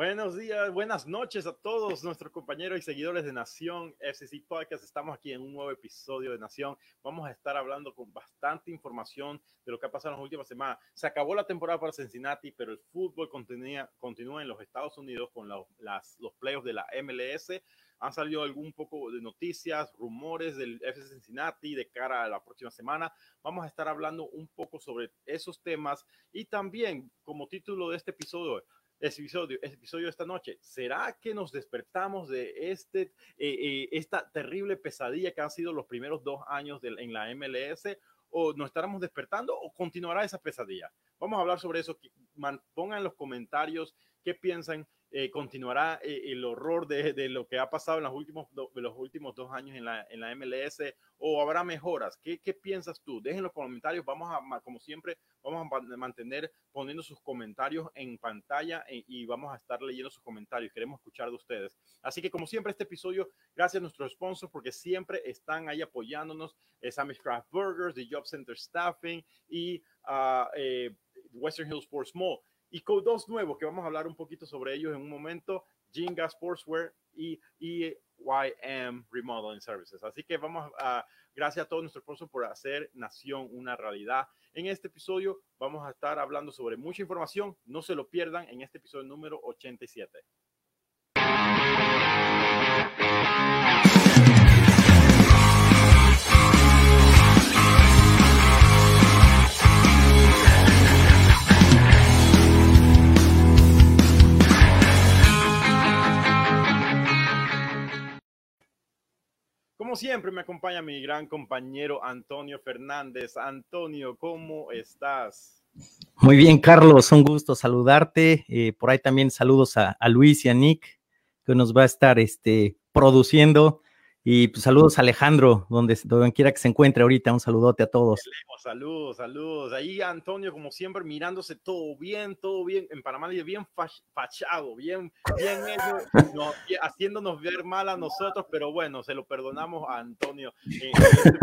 Buenos días, buenas noches a todos nuestros compañeros y seguidores de Nación FCC Podcast. Estamos aquí en un nuevo episodio de Nación. Vamos a estar hablando con bastante información de lo que ha pasado en las últimas semanas. Se acabó la temporada para Cincinnati, pero el fútbol continúa, en los Estados Unidos con los playoffs de la MLS. Han salido algún poco de noticias, rumores del FC Cincinnati de cara a la próxima semana. Vamos a estar hablando un poco sobre esos temas y también como título de este episodio, ese episodio, ese episodio esta noche. ¿Será que nos despertamos de este, eh, eh, esta terrible pesadilla que han sido los primeros dos años de, en la MLS? ¿O nos estaremos despertando o continuará esa pesadilla? Vamos a hablar sobre eso. Pongan en los comentarios qué piensan eh, continuará eh, el horror de, lo que ha pasado en los últimos, dos años en la, MLS o habrá mejoras? ¿Qué, ¿Qué, piensas tú? Dejen los comentarios. Vamos a, como siempre, vamos a mantener poniendo sus comentarios en pantalla e, y vamos a estar leyendo sus comentarios. Queremos escuchar de ustedes. Así que como siempre, este episodio, gracias a nuestros sponsors porque siempre están ahí apoyándonos. Es Sammy's Craft Burgers, The Job Center Staffing y eh, Western Hills Sports Mall y con dos nuevos que vamos a hablar un poquito sobre ellos en un momento, Jinga Sportswear y, y YM Remodeling Services. Así que vamos a, gracias a todos nuestros sponsors por hacer Nación una realidad. En este episodio vamos a estar hablando sobre mucha información, no se lo pierdan en este episodio número 87. Como siempre, me acompaña mi gran compañero Antonio Fernández. Antonio, ¿cómo estás? Muy bien, Carlos, un gusto saludarte. Eh, por ahí también saludos a, a, Luis y a Nick, que nos va a estar este, produciendo y pues, saludos a Alejandro, donde, donde quiera que se encuentre ahorita. Un saludote a todos. Saludos, saludos. Ahí Antonio, como siempre, mirándose todo bien, todo bien. En Panamá, bien fachado, bien, bien hecho, no, haciéndonos ver mal a nosotros, pero bueno, se lo perdonamos a Antonio. Eh, este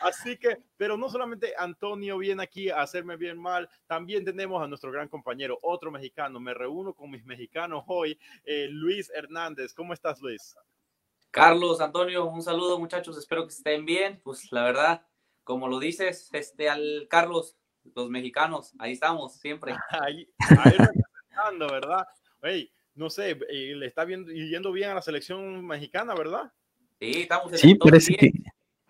Así que, pero no solamente Antonio viene aquí a hacerme bien mal, también tenemos a nuestro gran compañero, otro mexicano. Me reúno con mis mexicanos hoy, eh, Luis Hernández. ¿Cómo estás, Luis? Carlos, Antonio, un saludo muchachos, espero que estén bien. Pues la verdad, como lo dices, este al Carlos, los mexicanos, ahí estamos siempre. Ahí, ahí representando, ¿verdad? Hey, no sé, eh, le está viendo, yendo bien a la selección mexicana, ¿verdad? Sí, estamos en Sí, parece que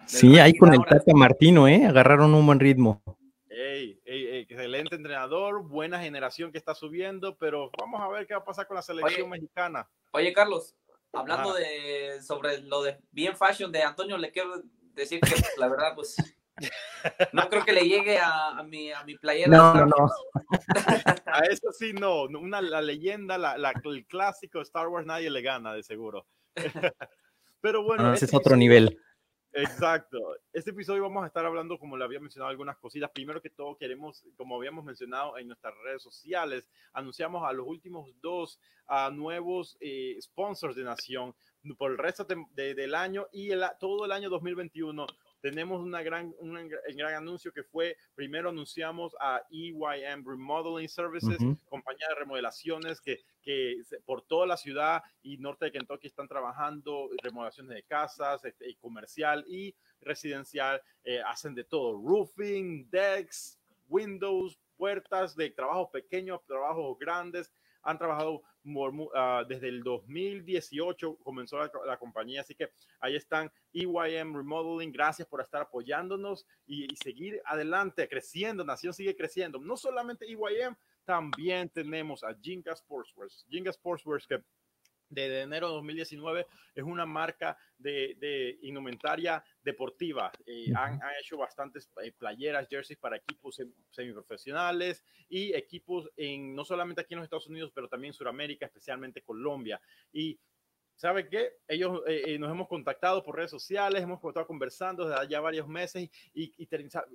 sí, ahí con el Tata Martino, ¿eh? Agarraron un buen ritmo. Hey, excelente entrenador, buena generación que está subiendo, pero vamos a ver qué va a pasar con la selección oye, mexicana. Oye, Carlos, hablando ah. de sobre lo de bien fashion de Antonio, le quiero decir que pues, la verdad, pues no creo que le llegue a, a mi, a mi playera. No, no, no. a eso sí, no. Una, la leyenda, la, la, el clásico Star Wars, nadie le gana, de seguro. Pero bueno. No, ese es otro nivel. Exacto. Este episodio vamos a estar hablando, como le había mencionado, algunas cositas. Primero que todo, queremos, como habíamos mencionado en nuestras redes sociales, anunciamos a los últimos dos nuevos eh, sponsors de Nación por el resto de, de, del año y el, todo el año 2021 tenemos una gran, un gran anuncio que fue, primero anunciamos a EYM Remodeling Services, uh -huh. compañía de remodelaciones que, que por toda la ciudad y norte de Kentucky están trabajando remodelaciones de casas, este, comercial y residencial, eh, hacen de todo, roofing, decks, windows, puertas de trabajos pequeños, trabajos grandes, han trabajado uh, desde el 2018, comenzó la, la, compañía, así que ahí están EYM Remodeling, gracias por estar apoyándonos y, y, seguir adelante, creciendo, Nación sigue creciendo, no solamente EYM, también tenemos a Jinga Sportswear, Jinga Sportswear que de enero de 2019 es una marca de, de indumentaria deportiva. Eh, han, han, hecho bastantes eh, playeras, jerseys para equipos semiprofesionales y equipos en no solamente aquí en los Estados Unidos, pero también en Sudamérica, especialmente Colombia. Y ¿sabe qué? Ellos eh, eh, nos hemos contactado por redes sociales, hemos estado conversando desde ya varios meses y, y,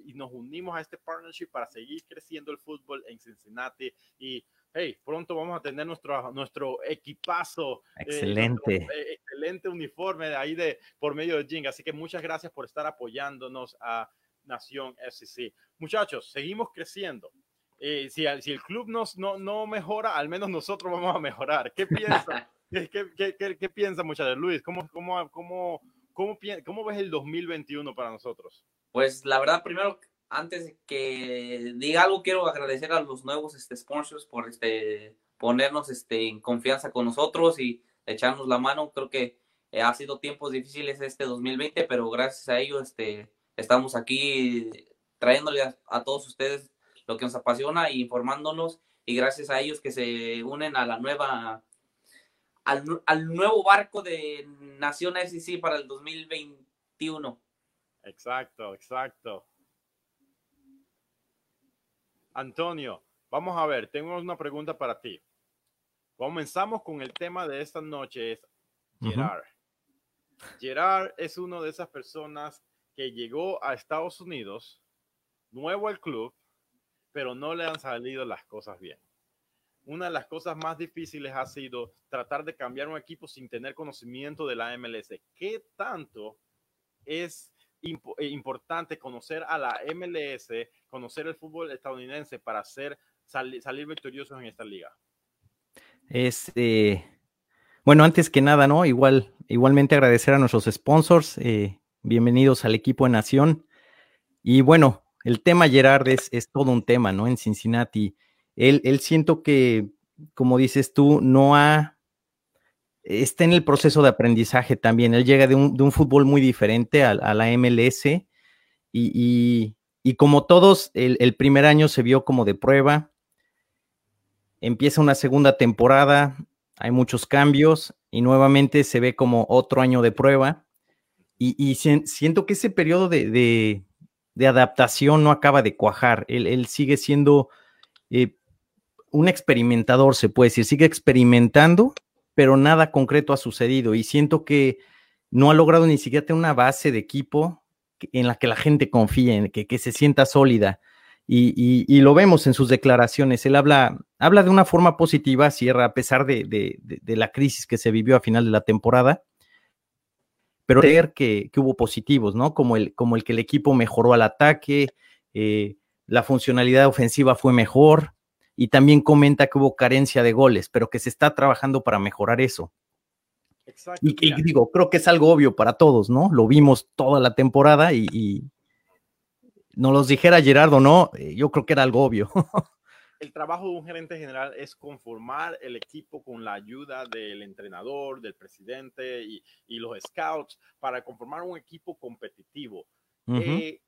y, nos unimos a este partnership para seguir creciendo el fútbol en Cincinnati y hey, pronto vamos a tener nuestro, nuestro equipazo. Excelente. Eh, nuestro, eh, excelente uniforme de ahí de, por medio de Jing. Así que muchas gracias por estar apoyándonos a Nación SEC. Muchachos, seguimos creciendo. eh, si, si, el club nos, no, no mejora, al menos nosotros vamos a mejorar. ¿Qué piensa? ¿Qué, qué, qué, qué, piensa, muchachos? Luis, ¿cómo, cómo, cómo, cómo, cómo ves el 2021 para nosotros? Pues la verdad, primero, antes de que diga algo, quiero agradecer a los nuevos este, sponsors por este, ponernos este, en confianza con nosotros y echarnos la mano. Creo que eh, ha sido tiempos difíciles este 2020, pero gracias a ellos este, estamos aquí trayéndole a, todos ustedes lo que nos apasiona y informándonos y gracias a ellos que se unen a la nueva al, al nuevo barco de Nación SEC para el 2021. Exacto, exacto. Antonio, vamos a ver, tengo una pregunta para ti. Comenzamos con el tema de esta noche, es Gerard. Gerard es uno de esas personas que llegó a Estados Unidos, nuevo al club, pero no le han salido las cosas bien. Una de las cosas más difíciles ha sido tratar de cambiar un equipo sin tener conocimiento de la MLS. ¿Qué tanto es eh, importante conocer a la MLS, conocer el fútbol estadounidense para salir victoriosos en esta liga? Este, bueno, antes que nada, ¿no? Igual, igualmente agradecer a nuestros sponsors. Eh, bienvenidos al equipo de Nación. Y bueno, el tema Gerard es, todo un tema, ¿no? En Cincinnati. Él, él siento que, como dices tú, no ha, está en el proceso de aprendizaje también. Él llega de un, fútbol muy diferente a, la MLS y, como todos, el, el, primer año se vio como de prueba. Empieza una segunda temporada, hay muchos cambios y nuevamente se ve como otro año de prueba. Y, siento que ese periodo de, adaptación no acaba de cuajar. Él, sigue siendo eh, un experimentador, se puede decir, sigue experimentando, pero nada concreto ha sucedido. Y siento que no ha logrado ni siquiera tener una base de equipo en la que la gente confíe, en que, que se sienta sólida y, lo vemos en sus declaraciones. Él habla, habla de una forma positiva, cierra a pesar de, la crisis que se vivió a final de la temporada, pero creer que, hubo positivos, ¿no? Como el, como el que el equipo mejoró al ataque, eh, la funcionalidad ofensiva fue mejor y también comenta que hubo carencia de goles, pero que se está trabajando para mejorar eso. Exacto, y, digo, creo que es algo obvio para todos, ¿no? Lo vimos toda la temporada y no los dijera Gerardo, no, eh, yo creo que era algo obvio. el trabajo de un gerente general es conformar el equipo con la ayuda del entrenador, del presidente y, los scouts para conformar un equipo competitivo. Eh,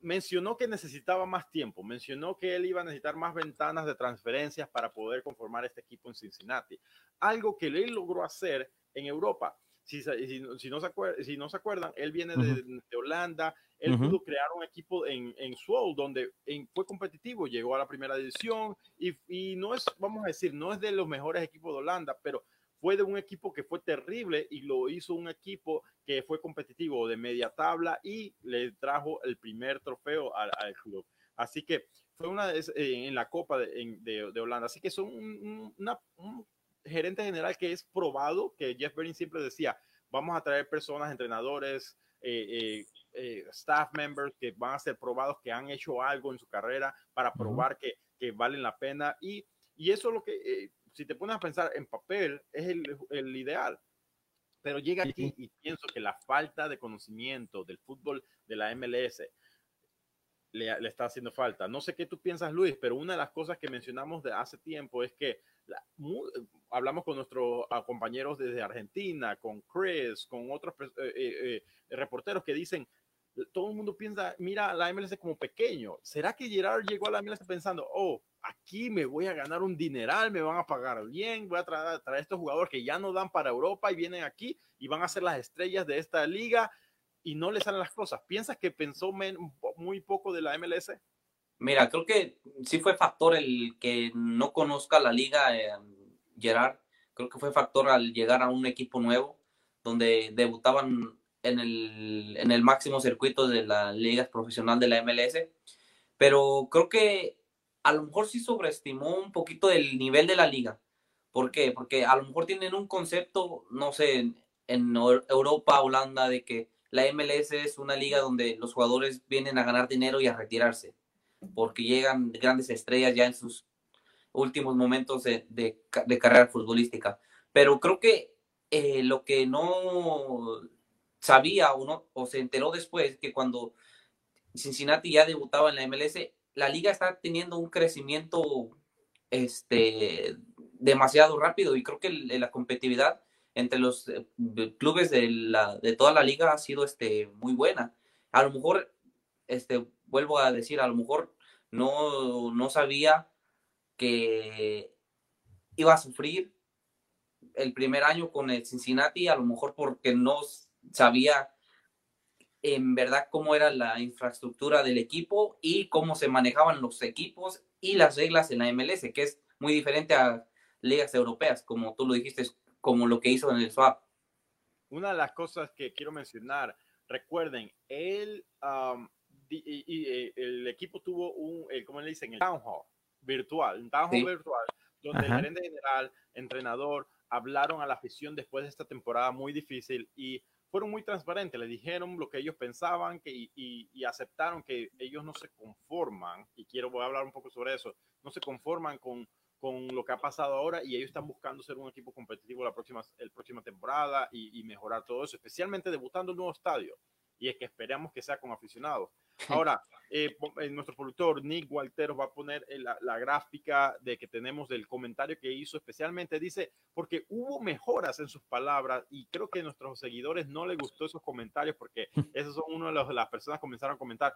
mencionó que necesitaba más tiempo, mencionó que él iba a necesitar más ventanas de transferencias para poder conformar este equipo en Cincinnati. Algo que él logró hacer en Europa. Si, si, no, se acuerdan, si no se acuerdan, él viene de, Holanda, él pudo crear un equipo en, en donde fue competitivo, llegó a la primera división y, y, no es, vamos a decir, no es de los mejores equipos de Holanda, pero fue de un equipo que fue terrible y lo hizo un equipo que fue competitivo de media tabla y le trajo el primer trofeo al, club. Así que fue una eh, en la Copa de, de, Holanda. Así que son un, una, un gerente general que es probado, que Jeff Berlin siempre decía, vamos a traer personas, entrenadores, eh, eh, eh, staff members que van a ser probados, que han hecho algo en su carrera para probar que, que, valen la pena. Y, y eso es lo que, si te pones a pensar en papel, es el, el ideal. Pero llega aquí y pienso que la falta de conocimiento del fútbol de la MLS le, le, está haciendo falta. No sé qué tú piensas, Luis, pero una de las cosas que mencionamos de hace tiempo es que hablamos con nuestros compañeros desde Argentina, con Chris, con otros eh, eh, eh, reporteros que dicen, todo el mundo piensa, mira la MLS como pequeño. ¿Será que Gerard llegó a la MLS pensando, oh, aquí me voy a ganar un dineral, me van a pagar bien, voy a traer, traer estos jugadores que ya no dan para Europa y vienen aquí y van a ser las estrellas de esta liga y no le salen las cosas? ¿Piensas que pensó muy poco de la MLS? Mira, creo que sí fue factor el que no conozca la liga eh, Gerard. Creo que fue factor al llegar a un equipo nuevo, donde debutaban en el, en el máximo circuito de la liga profesional de la MLS. Pero creo que a lo mejor sí sobreestimó un poquito el nivel de la liga. ¿Por qué? Porque a lo mejor tienen un concepto, no sé, en, en Europa, Holanda, de que la MLS es una liga donde los jugadores vienen a ganar dinero y a retirarse porque llegan grandes estrellas ya en sus últimos momentos de, de, carrera futbolística. Pero creo que eh, lo que no sabía o, no, o se enteró después, que cuando Cincinnati ya debutaba en la MLS, la liga está teniendo un crecimiento este, demasiado rápido y creo que la competitividad entre los eh, clubes de, la, de toda la liga ha sido este, muy buena. A lo mejor, este, vuelvo a decir, a lo mejor no, no sabía que iba a sufrir el primer año con el Cincinnati, a lo mejor porque no sabía en verdad cómo era la infraestructura del equipo y cómo se manejaban los equipos y las reglas en la MLS, que es muy diferente a ligas europeas, como tú lo dijiste, como lo que hizo en el swap. Una de las cosas que quiero mencionar, recuerden, el, y, el equipo tuvo un, ¿cómo le dicen? El town hall virtual, un town hall virtual, donde el gerente general, entrenador, hablaron a la afición después de esta temporada muy difícil y fueron muy transparentes, le dijeron lo que ellos pensaban que, y, aceptaron que ellos no se conforman, y quiero voy a hablar un poco sobre eso, no se conforman con, con lo que ha pasado ahora y ellos están buscando ser un equipo competitivo la próxima, el próxima temporada y, mejorar todo eso, especialmente debutando un nuevo estadio y es que esperamos que sea con aficionados. Ahora, eh, eh, nuestro productor Nick Walteros va a poner eh, la, la, gráfica de que tenemos del comentario que hizo especialmente. Dice, porque hubo mejoras en sus palabras y creo que a nuestros seguidores no les gustó esos comentarios porque esos son una de las personas que comenzaron a comentar.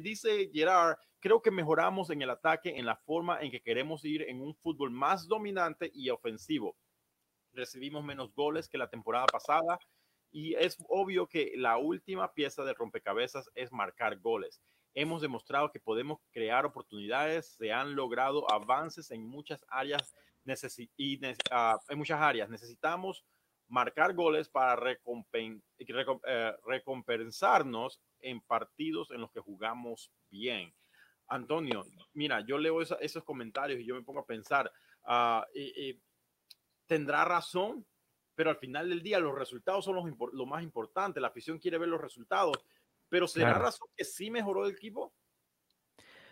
dice Gerard, creo que mejoramos en el ataque, en la forma en que queremos ir en un fútbol más dominante y ofensivo. Recibimos menos goles que la temporada pasada y es obvio que la última pieza de rompecabezas es marcar goles. Hemos demostrado que podemos crear oportunidades, se han logrado avances en muchas áreas y uh, en muchas áreas. Necesitamos marcar goles para eh, recompensarnos en partidos en los que jugamos bien. Antonio, mira, yo leo esos comentarios y yo me pongo a pensar, uh, ¿tendrá razón pero al final del día los resultados son los, lo más importante. La afición quiere ver los resultados, pero ¿será razón que sí mejoró el equipo?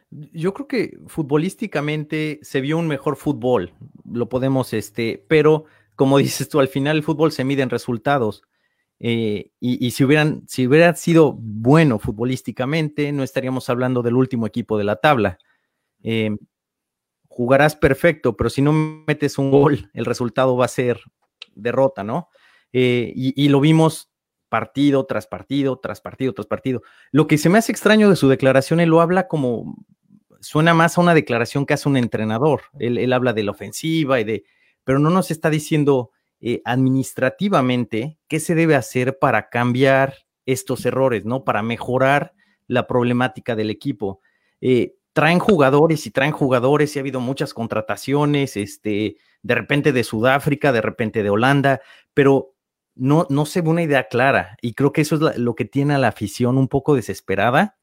Yo creo que futbolísticamente se vio un mejor fútbol, lo podemos, este, pero como dices tú, al final el fútbol se mide en resultados. Eh, y, si, hubieran, si hubiera sido bueno futbolísticamente, no estaríamos hablando del último equipo de la tabla. Eh, jugarás perfecto, pero si no metes un gol, el resultado va a ser derrota, ¿no? Eh, y, lo vimos partido tras partido, tras partido, tras partido. Lo que se me hace extraño de su declaración, él lo habla como, suena más a una declaración que hace un entrenador. Él, habla de la ofensiva y de, pero no nos está diciendo eh, administrativamente qué se debe hacer para cambiar estos errores, ¿no? Para mejorar la problemática del equipo. Eh, traen jugadores y traen jugadores y ha habido muchas contrataciones, este, de repente de Sudáfrica, de repente de Holanda, pero no, no se ve una idea clara y creo que eso es lo que tiene a la afición un poco desesperada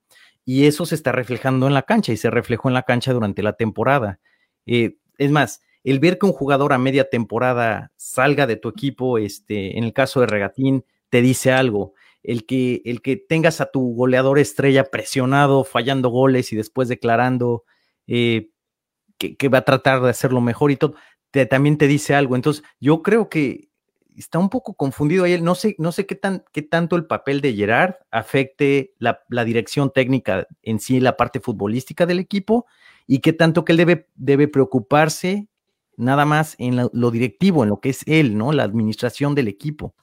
y eso se está reflejando en la cancha y se reflejó en la cancha durante la temporada. Eh, es más, el ver que un jugador a media temporada salga de tu equipo, este, en el caso de Regatín, te dice algo el que, el que tengas a tu goleador estrella presionado, fallando goles y después declarando eh, que, va a tratar de hacerlo mejor y todo, también te dice algo. Entonces, yo creo que está un poco confundido ahí. No sé, no sé qué, tan, qué tanto el papel de Gerard afecte la, dirección técnica en sí, la parte futbolística del equipo, y qué tanto que él debe, debe preocuparse nada más en lo directivo, en lo que es él, ¿no? La administración del equipo.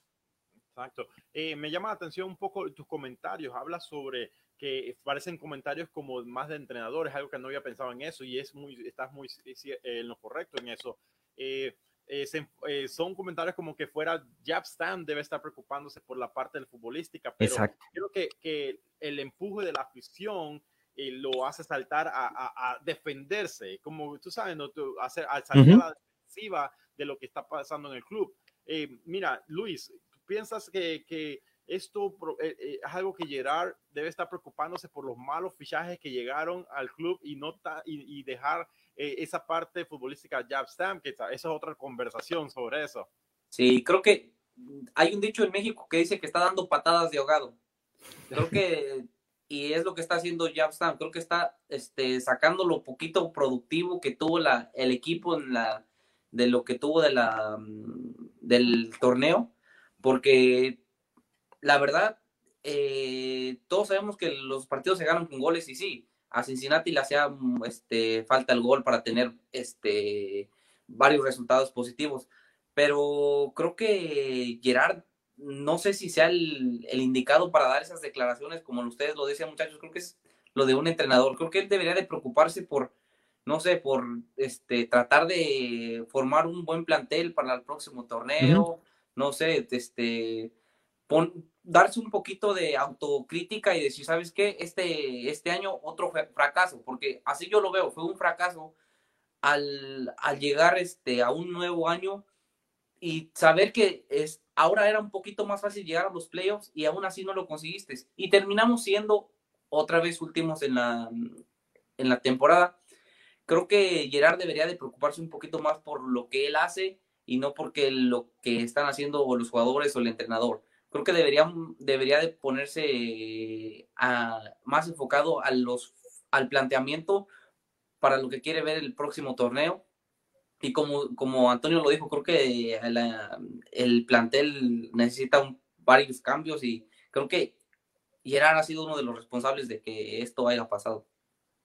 Exacto. Eh, me llama la atención un poco tus comentarios. Hablas sobre que parecen comentarios como más de entrenadores, algo que no había pensado en eso y es muy, estás muy eh, en lo correcto en eso. Eh, son comentarios como que fuera Jab Stam debe estar preocupándose por la parte del futbolística, pero creo que, que, el empuje de la afición lo hace saltar a, defenderse, como tú sabes, ¿no? hacer, al salir a la defensiva de lo que está pasando en el club. mira, Luis, piensas que, esto eh, eh, es algo que Gerard debe estar preocupándose por los malos fichajes que llegaron al club y, no y, dejar eh, esa parte futbolística Jab Stamp, que esa es otra conversación sobre eso. Sí, creo que hay un dicho en México que dice que está dando patadas de ahogado. Creo que y es lo que está haciendo Stam. Creo que está este, sacando lo poquito productivo que tuvo la, el equipo en la, de lo que tuvo de la, mm, del torneo, porque la verdad, eh, todos sabemos que los partidos se ganan con goles y sí, a Cincinnati le hacía mm, este, falta el gol para tener este, varios resultados positivos, pero creo que Gerard no sé si sea el, indicado para dar esas declaraciones, como ustedes lo decían, muchachos, creo que es lo de un entrenador. Creo que él debería de preocuparse por, no sé, por este, tratar de formar un buen plantel para el próximo torneo, no sé, este, darse un poquito de autocrítica y decir, ¿sabes qué? Este, este año otro fracaso, porque así yo lo veo, fue un fracaso al, al llegar este, a un nuevo año y saber que es, ahora era un poquito más fácil llegar a los playoffs y aún así no lo conseguiste. Y terminamos siendo otra vez últimos en la, en la temporada. Creo que Gerard debería de preocuparse un poquito más por lo que él hace y no porque lo que están haciendo los jugadores o el entrenador. Creo que debería, debería de ponerse más enfocado a los, al planteamiento para lo que quiere ver el próximo torneo y como, como Antonio lo dijo, creo que el plantel necesita varios cambios y creo que Gerard ha sido uno de los responsables de que esto haya pasado.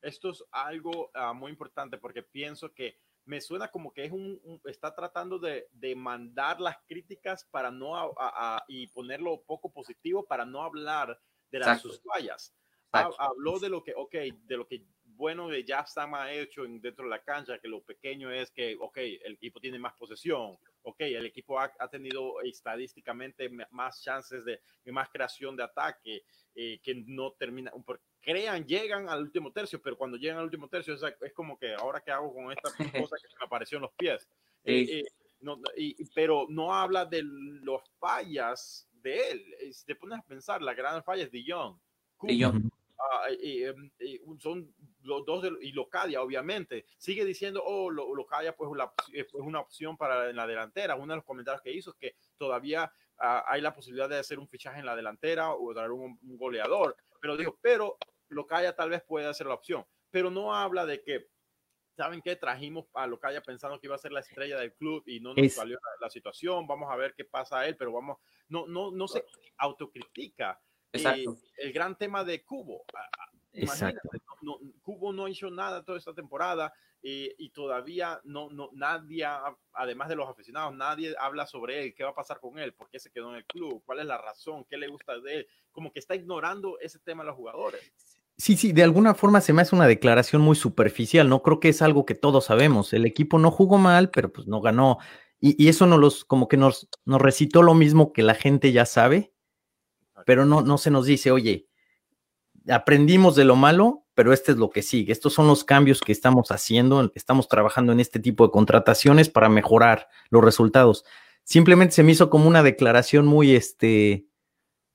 Esto es algo ah, muy importante porque pienso que me suena como que es un, está tratando de, de, mandar las críticas para no a, y ponerlo poco positivo para no hablar de las sus fallas. Habló de lo que, ok, de lo que bueno de ya está más hecho dentro de la cancha, que lo pequeño es que, ok, el equipo tiene más posesión, ok, el equipo ha, tenido estadísticamente más chances de, más creación de ataque, eh, que no termina, crean, llegan al último tercio, pero cuando llegan al último tercio es, como que ahora qué hago con esta cosa que me apareció en los pies. Eh, eh, pero no habla de los fallas de él. Si te pones a pensar, la gran falla es de Young. Ah, em, son los dos de, y Locadia, obviamente. Sigue diciendo, oh, Locadia pues, eh, pues una opción para en la delantera. Uno de los comentarios que hizo es que todavía ah, hay la posibilidad de hacer un fichaje en la delantera o dar un, goleador. Pero dijo, pero Locadia tal vez puede ser la opción. Pero no habla de que ¿saben qué? Trajimos a Locadia pensando que iba a ser la estrella del club y no nos salió la, situación. Vamos a ver qué pasa a él, pero vamos, no, no, no se autocritica. Exacto. el gran tema de Cubo. Exacto. No, Cubo no hizo nada toda esta temporada eh, y todavía no, no, nadie, además de los aficionados, nadie habla sobre él, qué va a pasar con él, por qué se quedó en el club, cuál es la razón, qué le gusta de él, como que está ignorando ese tema de los jugadores. Sí, sí, de alguna forma se me hace una declaración muy superficial, no creo que es algo que todos sabemos. El equipo no jugó mal, pero pues no ganó. Y, eso no los, como que nos, nos recitó lo mismo que la gente ya sabe, pero no, no se nos dice, oye, aprendimos de lo malo, pero este es lo que sigue. Estos son los cambios que estamos haciendo, estamos trabajando en este tipo de contrataciones para mejorar los resultados. Simplemente se me hizo como una declaración muy, este,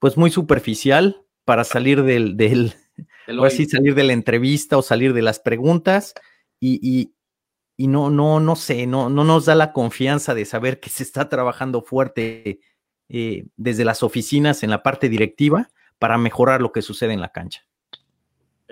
pues muy superficial para salir del, del salir de la entrevista o salir de las preguntas y, y, no, no, no sé, no, no nos da la confianza de saber que se está trabajando fuerte eh, desde las oficinas en la parte directiva para mejorar lo que sucede en la cancha.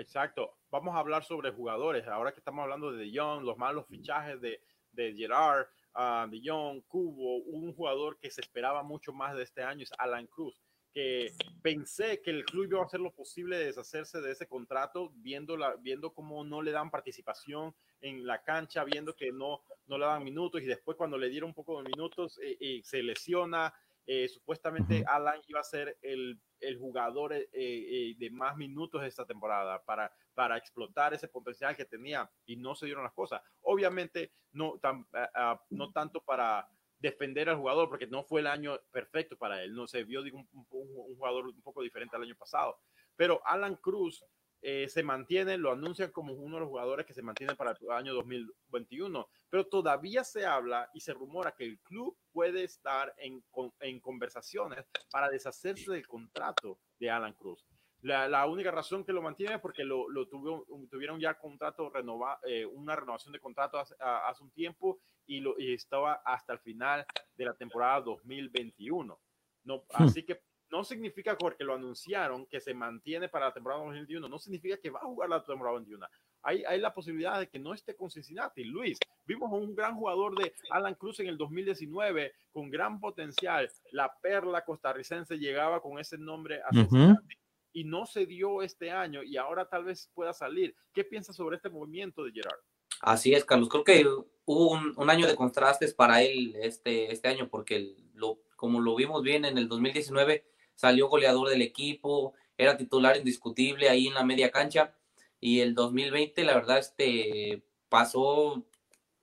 Exacto. Vamos a hablar sobre jugadores. Ahora que estamos hablando de De Jong, los malos fichajes de, de Gerard, uh, De Jong, Cubo, un jugador que se esperaba mucho más de este año es Alan Cruz que pensé que el club iba a hacer lo posible de deshacerse de ese contrato, viendo, la, viendo cómo no le dan participación en la cancha, viendo que no, no le dan minutos y después cuando le dieron un poco de minutos eh, eh, se lesiona, eh, supuestamente Alan iba a ser el, el jugador eh, eh, de más minutos esta temporada para, para explotar ese potencial que tenía y no se dieron las cosas. Obviamente no, tan, no tanto para defender al jugador porque no fue el año perfecto para él, no se vio un, un jugador un poco diferente al año pasado. Pero Alan Cruz eh, se mantiene, lo anuncian como uno de los jugadores que se mantiene para el año 2021, pero todavía se habla y se rumora que el club puede estar en, en conversaciones para deshacerse del contrato de Alan Cruz. La, única razón que lo mantiene es porque lo, lo tuvieron ya contrato renova, eh, una renovación de contrato hace, hace, un tiempo y, lo, y estaba hasta el final de la temporada 2021. No, hmm. Así que no significa porque lo anunciaron que se mantiene para la temporada 2021, no significa que va a jugar la temporada 2021. Hay, hay la posibilidad de que no esté con Cincinnati. Luis, vimos un gran jugador de Alan Cruz en el 2019 con gran potencial. La perla costarricense llegaba con ese nombre a Cincinnati. Y no se dio este año y ahora tal vez pueda salir. ¿Qué piensas sobre este movimiento de Gerard? Así es, Carlos. Creo que hubo un, año de contrastes para él este, este año, porque lo, como lo vimos bien en el 2019, salió goleador del equipo, era titular indiscutible ahí en la media cancha, y el 2020, la verdad, este, pasó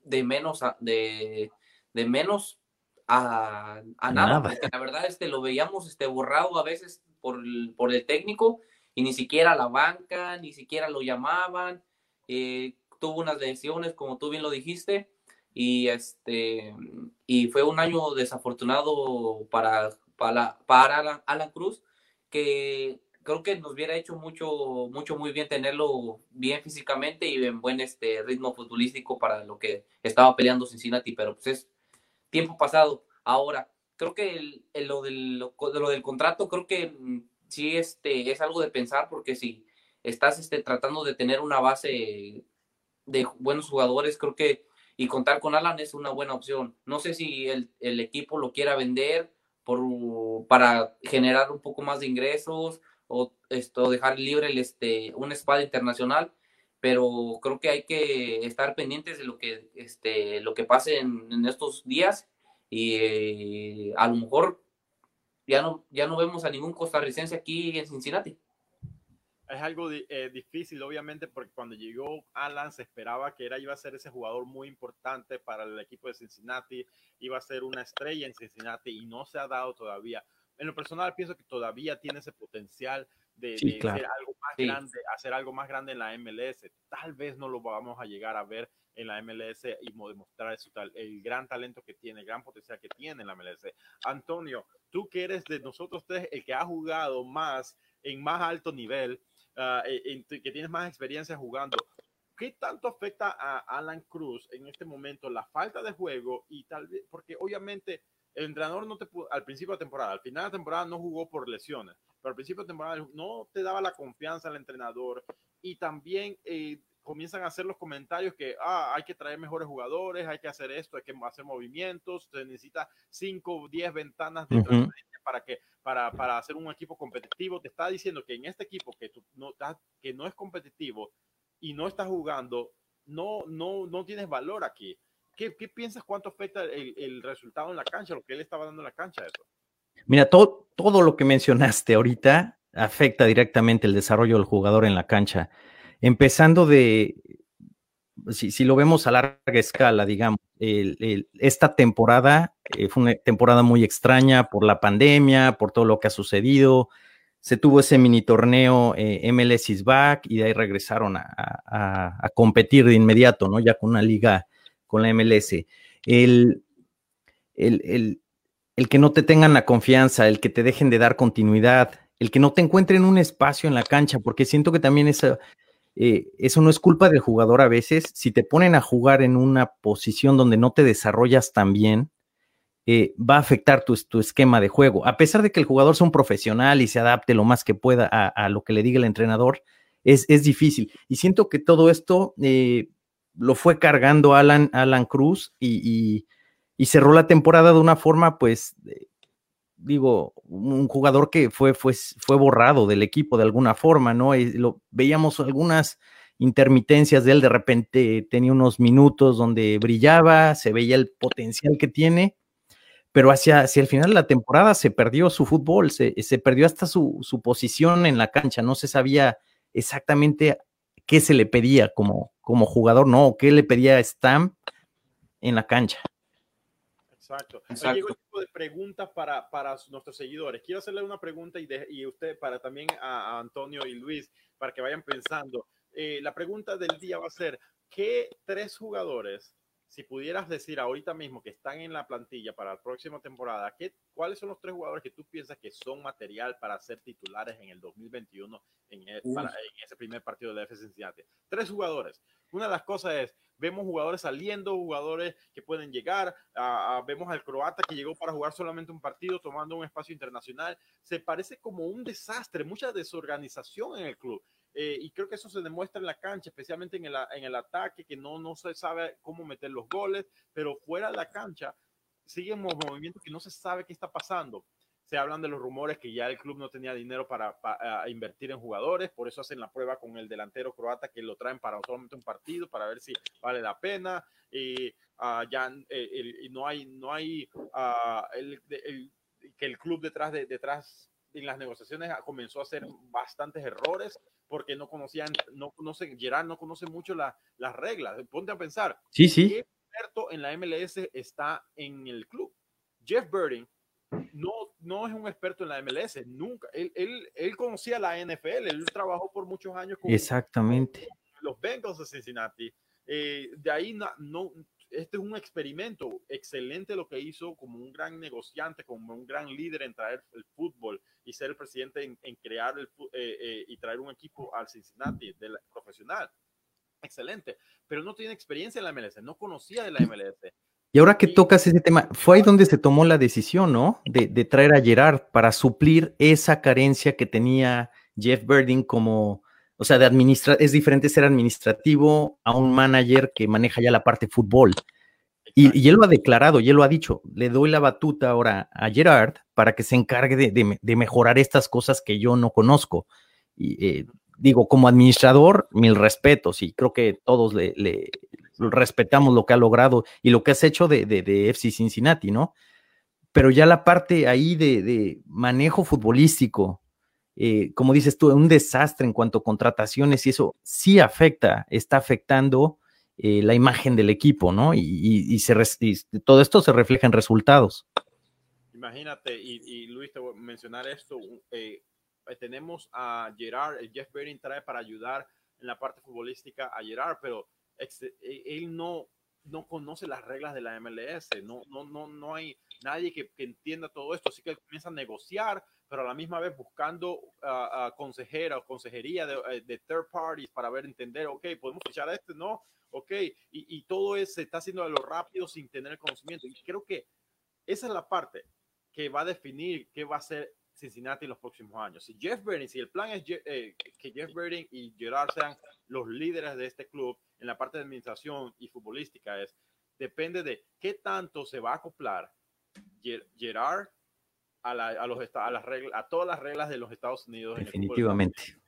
de menos a, de, de menos a, a nada, la verdad, este, lo veíamos este, borrado a veces por el, por el técnico, y ni siquiera la banca, ni siquiera lo llamaban. Eh, tuvo unas lesiones, como tú bien lo dijiste, y este y fue un año desafortunado para, para, para Alan, Cruz, que creo que nos hubiera hecho mucho, mucho muy bien tenerlo bien físicamente y en buen este ritmo futbolístico para lo que estaba peleando Cincinnati, pero pues es tiempo pasado. Ahora, creo que el, lo, del, lo, del contrato, creo que mm, sí este, es algo de pensar, porque si estás este, tratando de tener una base de buenos jugadores, creo que y contar con Alan es una buena opción. No sé si el, el equipo lo quiera vender por, para generar un poco más de ingresos o esto, dejar libre el, este, un espada internacional, pero creo que hay que estar pendientes de lo que, este, lo que pase en, estos días y eh, a lo mejor ya no, ya no vemos a ningún costarricense aquí en Cincinnati es algo eh, difícil, obviamente, porque cuando llegó Alan se esperaba que era, iba a ser ese jugador muy importante para el equipo de Cincinnati, iba a ser una estrella en Cincinnati y no se ha dado todavía. En lo personal, pienso que todavía tiene ese potencial de, hacer algo más grande, hacer algo más grande en la MLS. Tal vez no lo vamos a llegar a ver en la MLS y demostrar el gran talento que tiene, el gran potencial que tiene en la MLS. Antonio, tú que eres de nosotros tres el que ha jugado más en más alto nivel, Ah, eh, que tienes más experiencia jugando, ¿qué tanto afecta a Alan Cruz en este momento la falta de juego y tal vez, porque obviamente el entrenador no te pudo, al principio de temporada, al final de temporada no jugó por lesiones, pero al principio de temporada no te daba la confianza al entrenador. Y también eh, comienzan a hacer los comentarios que ah, hay que traer mejores jugadores, hay que hacer esto, hay que hacer movimientos, se necesita 5 o 10 ventanas de para que para, para, hacer un equipo competitivo. Te está diciendo que en este equipo que, tú, no, que no es competitivo y no está jugando, no, no, no tienes valor aquí. ¿Qué, qué piensas cuánto afecta el, el, resultado en la cancha, lo que él estaba dando en la cancha? Eso? Mira, todo, todo lo que mencionaste ahorita afecta directamente el desarrollo del jugador en la cancha. Empezando de, si, lo vemos a larga escala, digamos, esta temporada eh, fue una temporada muy extraña por la pandemia, por todo lo que ha sucedido. Se tuvo ese mini torneo eh, MLS is back y de ahí regresaron a, competir de inmediato, ¿no? Ya con una liga con la MLS. El, el, el, que no te tengan la confianza, el que te dejen de dar continuidad, el que no te encuentren un espacio en la cancha, porque siento que también esa, eh, eso no es culpa del jugador a veces. Si te ponen a jugar en una posición donde no te desarrollas tan bien, eh, va a afectar tu, esquema de juego. A pesar de que el jugador sea un profesional y se adapte lo más que pueda a, lo que le diga el entrenador, es, difícil. Y siento que todo esto eh, lo fue cargando Alan, Alan Cruz y, cerró la temporada de una forma, pues, digo, un jugador que fue, fue, fue borrado del equipo de alguna forma, ¿no? Lo, veíamos algunas intermitencias de él, de repente tenía unos minutos donde brillaba, se veía el potencial que tiene, pero hacia, hacia el final de la temporada se perdió su fútbol, se, se perdió hasta su, su, posición en la cancha, no se sabía exactamente qué se le pedía como, como jugador, ¿no? ¿Qué le pedía Stamp en la cancha? Exacto. Exacto. tipo de preguntas para, para nuestros seguidores. Quiero hacerle una pregunta y, y usted, para también a, Antonio y Luis, para que vayan pensando. Eh, la pregunta del día va a ser, ¿qué tres jugadores si pudieras decir ahorita mismo que están en la plantilla para la próxima temporada, ¿qué, ¿cuáles son los tres jugadores que tú piensas que son material para ser titulares en el 2021 en, e, en ese primer partido de FC Cincinnati? Tres jugadores. Una de las cosas es, vemos jugadores saliendo, jugadores que pueden llegar, vemos al croata que llegó para jugar solamente un partido, tomando un espacio internacional. Se parece como un desastre, mucha desorganización en el club. Eh, y creo que eso se demuestra en la cancha, especialmente en el, en el ataque, que no, no se sabe cómo meter los goles, pero fuera de la cancha siguen movimientos que no se sabe qué está pasando. Se hablan de los rumores que ya el club no tenía dinero para, invertir en jugadores, por eso hacen la prueba con el delantero croata que lo traen para solamente un partido, para ver si vale la pena. Y uh, ya eh, no hay, no hay uh, el, que el club detrás de, detrás en las negociaciones comenzó a hacer bastantes errores porque no conocían, no conocen, Gerard no conoce mucho las reglas. Ponte a pensar. Sí, sí. ¿Qué experto en la MLS está en el club? Jeff Birding no, no es un experto en la MLS, nunca. Él, él, él conocía la NFL, él trabajó por muchos años con Exactamente. los Bengals de Cincinnati. Eh, de ahí no, no, este es un experimento excelente lo que hizo como un gran negociante, como un gran líder en traer el fútbol y ser el presidente en, crear el, eh, eh, y traer un equipo al Cincinnati del profesional. Excelente, pero no tiene experiencia en la MLS, no conocía de la MLS. Y ahora que tocas ese tema, fue ahí donde se tomó la decisión, ¿no? De, de traer a Gerard para suplir esa carencia que tenía Jeff Birding como, o sea, de administrar, es diferente ser administrativo a un manager que maneja ya la parte fútbol. Y, él lo ha declarado, y él lo ha dicho, le doy la batuta ahora a Gerard para que se encargue de, mejorar estas cosas que yo no conozco. Y eh, digo, como administrador, mil respetos, y creo que todos le, respetamos lo que ha logrado y lo que has hecho de, de, FC Cincinnati, ¿no? Pero ya la parte ahí de, manejo futbolístico, eh, como dices tú, un desastre en cuanto a contrataciones y eso sí afecta, está afectando eh, la imagen del equipo, ¿no? Y, se todo esto se refleja en resultados. Imagínate, y, Luis, te voy a mencionar esto, eh, tenemos a Gerard, Jeff Bering trae para ayudar en la parte futbolística a Gerard, pero él no, no conoce las reglas de la MLS, no, no, no, no hay nadie que, entienda todo esto, así que él comienza a negociar, pero a la misma vez buscando uh, consejera o consejería eh, de, third parties para ver, entender, ok, podemos fichar a este, no, ok, y, y todo eso se está haciendo a lo rápido sin tener el conocimiento, y creo que esa es la parte que va a definir qué va a ser Cincinnati en los próximos años. Si Jeff Berding, si el plan es eh, que Jeff Berding y Gerard sean los líderes de este club en la parte de administración y futbolística, es depende de qué tanto se va a acoplar Gerard a, a, los, a, las reglas, a todas las reglas de los Estados Unidos. Definitivamente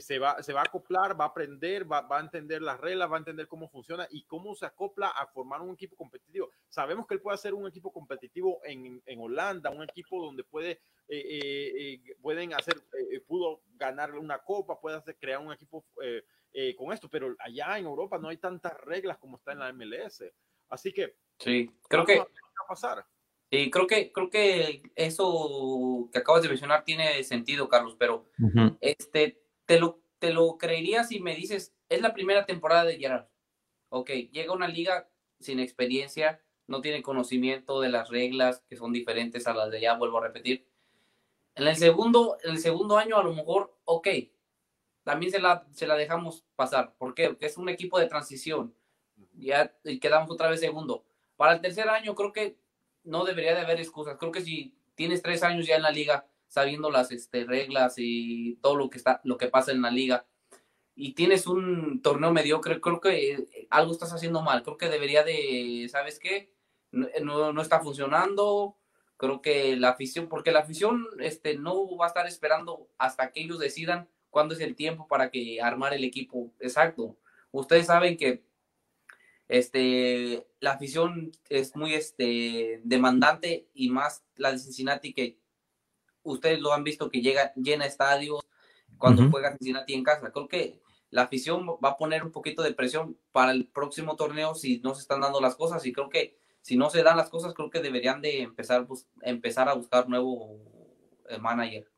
se, va, se va a acoplar, va a aprender, va, va, a entender las reglas, va a entender cómo funciona y cómo se acopla a formar un equipo competitivo. Sabemos que él puede hacer un equipo competitivo en, en Holanda, un equipo donde puede, eh, eh, eh, pueden hacer, pudo ganar una copa, puede hacer, crear un equipo con esto, pero allá en Europa no hay tantas reglas como está en la MLS. Así que, sí, creo que... A pasar. Sí, creo que, creo que eso que acabas de mencionar tiene sentido, Carlos, pero este, te lo, te lo creería si me dices, es la primera temporada de Gerard. Ok, llega una liga sin experiencia, no tiene conocimiento de las reglas que son diferentes a las de allá, vuelvo a repetir. En el segundo, en el segundo año a lo mejor, ok, también se la, se la dejamos pasar. ¿Por qué? Porque es un equipo de transición. Ya quedamos otra vez segundo. Para el tercer año creo que no debería de haber excusas. Creo que si tienes tres años ya en la liga, sabiendo las este, reglas y todo lo que está, lo que pasa en la liga, y tienes un torneo mediocre, creo que eh, algo estás haciendo mal. Creo que debería de, ¿sabes qué? No, no, está funcionando. Creo que la afición, porque la afición este, no va a estar esperando hasta que ellos decidan cuándo es el tiempo para que armar el equipo exacto. Ustedes saben que este, la afición es muy este, demandante y más la de Cincinnati que ustedes lo han visto que llega llena estadios cuando juega Cincinnati en casa. Creo que la afición va a poner un poquito de presión para el próximo torneo si no se están dando las cosas y creo que si no se dan las cosas creo que deberían de empezar empezar a buscar nuevo eh, manager.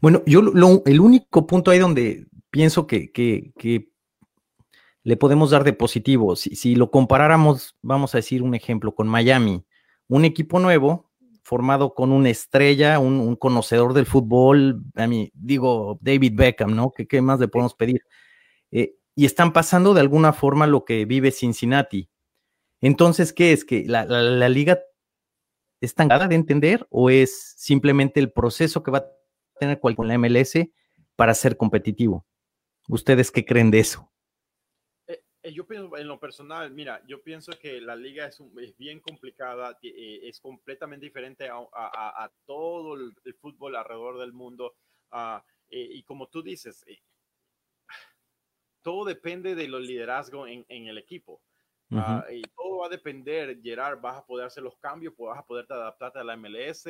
Bueno, yo lo, el único punto ahí donde pienso que, que, le podemos dar de positivo. Si, si lo comparáramos, vamos a decir un ejemplo, con Miami, un equipo nuevo formado con una estrella, un, conocedor del fútbol, a mí, digo, David Beckham, ¿no? ¿Qué, qué más le podemos pedir? Eh, y están pasando de alguna forma lo que vive Cincinnati. Entonces, ¿qué es? ¿Que la, la, liga es tan de entender o es simplemente el proceso que va a tener con la MLS para ser competitivo? ¿Ustedes qué creen de eso? Eh, yo pienso en lo personal, mira, yo pienso que la liga es, es bien complicada, eh, es completamente diferente a, todo el, fútbol alrededor del mundo. Eh, y como tú dices, todo depende de los liderazgos en, el equipo. Ah, y todo va a depender, Gerard, vas a poder hacer los cambios, pues vas a poder adaptarte a la MLS,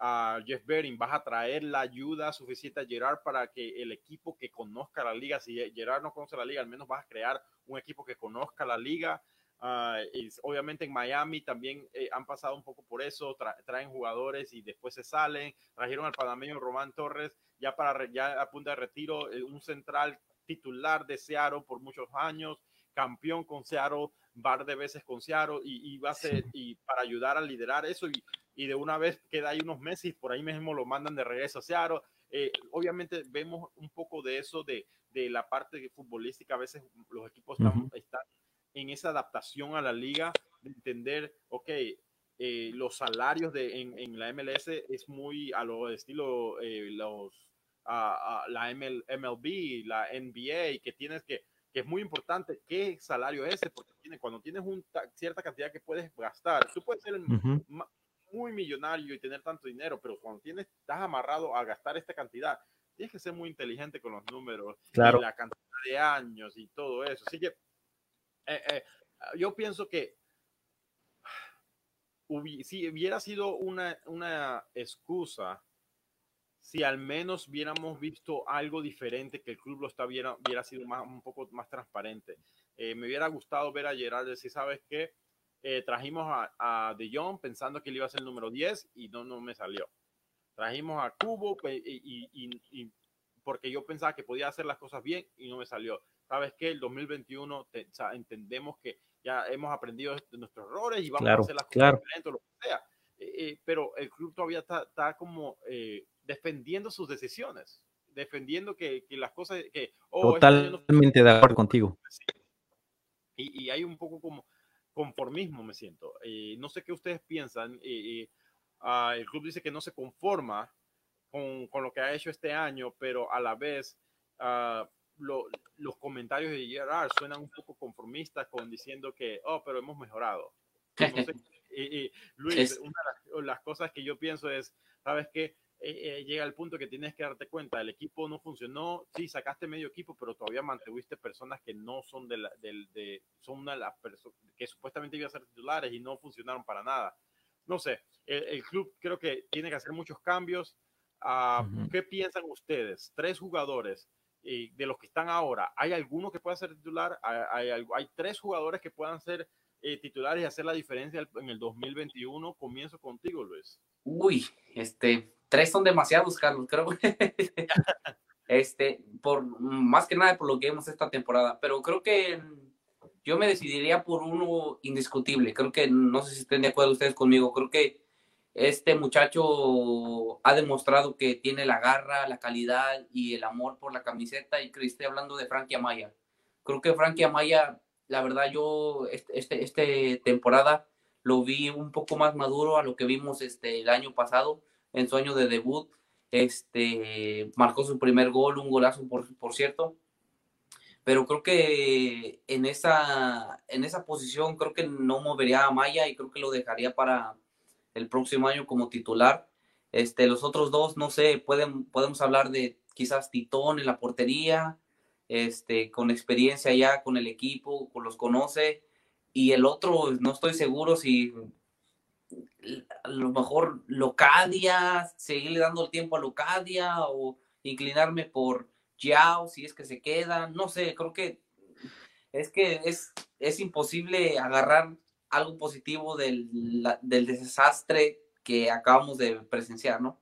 a Jeff Bering, vas a traer la ayuda suficiente a Gerard para que el equipo que conozca la liga, si Gerard no conoce la liga, al menos vas a crear un equipo que conozca la liga. Uh, y obviamente en Miami también eh, han pasado un poco por eso, traen jugadores y después se salen. Trajeron al panameño Román Torres ya para ya a punto de retiro, eh, un central titular de Seattle por muchos años, campeón con Seattle, par de veces con Seattle y, y va a ser y para ayudar a liderar eso y, y de una vez queda ahí unos meses por ahí mismo lo mandan de regreso a Seattle. Eh, obviamente vemos un poco de eso de de la parte futbolística, a veces los equipos están, en esa adaptación a la liga, de entender, ok, eh, los salarios de, en, la MLS es muy a lo estilo eh, los, la MLB, la NBA, que tienes que, que es muy importante qué salario es ese, porque tiene, cuando tienes una cierta cantidad que puedes gastar, tú puedes ser muy millonario y tener tanto dinero, pero cuando tienes, estás amarrado a gastar esta cantidad, tienes que ser muy inteligente con los números, claro. la cantidad de años y todo eso. Así que eh, eh, yo pienso que si hubiera sido una, una excusa, si al menos hubiéramos visto algo diferente, que el club lo está, hubiera, hubiera sido más, un poco más transparente. Eh, me hubiera gustado ver a Gerard decir, ¿sabes qué? Trajimos a, a, De Jong pensando que él iba a ser el número 10 y no, no me salió. Trajimos a Cubo pues, y, porque yo pensaba que podía hacer las cosas bien y no me salió. ¿Sabes qué? El 2021 entendemos que ya hemos aprendido de nuestros errores y vamos a hacer las cosas diferentes, lo que sea. Eh, eh, pero el club todavía está, como eh, defendiendo sus decisiones, defendiendo que, las cosas que... Oh, este Totalmente de acuerdo contigo. Y, y, hay un poco como conformismo, me siento. no sé qué ustedes piensan. Ah, el club dice que no se conforma con, con, lo que ha hecho este año, pero a la vez uh, los comentarios de Gerard suenan un poco conformistas con diciendo que, oh, pero hemos mejorado. y, Luis, una de las, cosas que yo pienso es, ¿sabes qué? Eh, eh, llega el punto que tienes que darte cuenta, el equipo no funcionó, sí, sacaste medio equipo, pero todavía mantuviste personas que no son de, la, de, son una de las personas que supuestamente iban a ser titulares y no funcionaron para nada no sé, el, club creo que tiene que hacer muchos cambios. Ah, ¿Qué piensan ustedes? Tres jugadores y de los que están ahora, ¿hay alguno que pueda ser titular? ¿Hay, hay, tres jugadores que puedan ser eh, titulares y hacer la diferencia en el 2021? Comienzo contigo, Luis. Uy, este, tres son demasiados, Carlos, creo. este, por más que nada por lo que vemos esta temporada, pero creo que yo me decidiría por uno indiscutible. Creo que, no sé si estén de acuerdo ustedes conmigo, creo que este muchacho ha demostrado que tiene la garra, la calidad y el amor por la camiseta y que estoy hablando de Frankie Amaya. Creo que Frankie Amaya, la verdad, yo este, este, este, temporada lo vi un poco más maduro a lo que vimos este, el año pasado en su año de debut. Este, marcó su primer gol, un golazo, por, por cierto pero creo que en esa, en esa posición creo que no movería a Maya y creo que lo dejaría para el próximo año como titular. Este, los otros dos, no sé, pueden, podemos hablar de quizás Titón en la portería, este, con experiencia ya con el equipo, los conoce, y el otro, no estoy seguro si a lo mejor Locadia, seguirle dando el tiempo a Locadia o inclinarme por Yao, si es que se queda, no sé, creo que es que es, es imposible agarrar algo positivo del, del desastre que acabamos de presenciar, ¿no?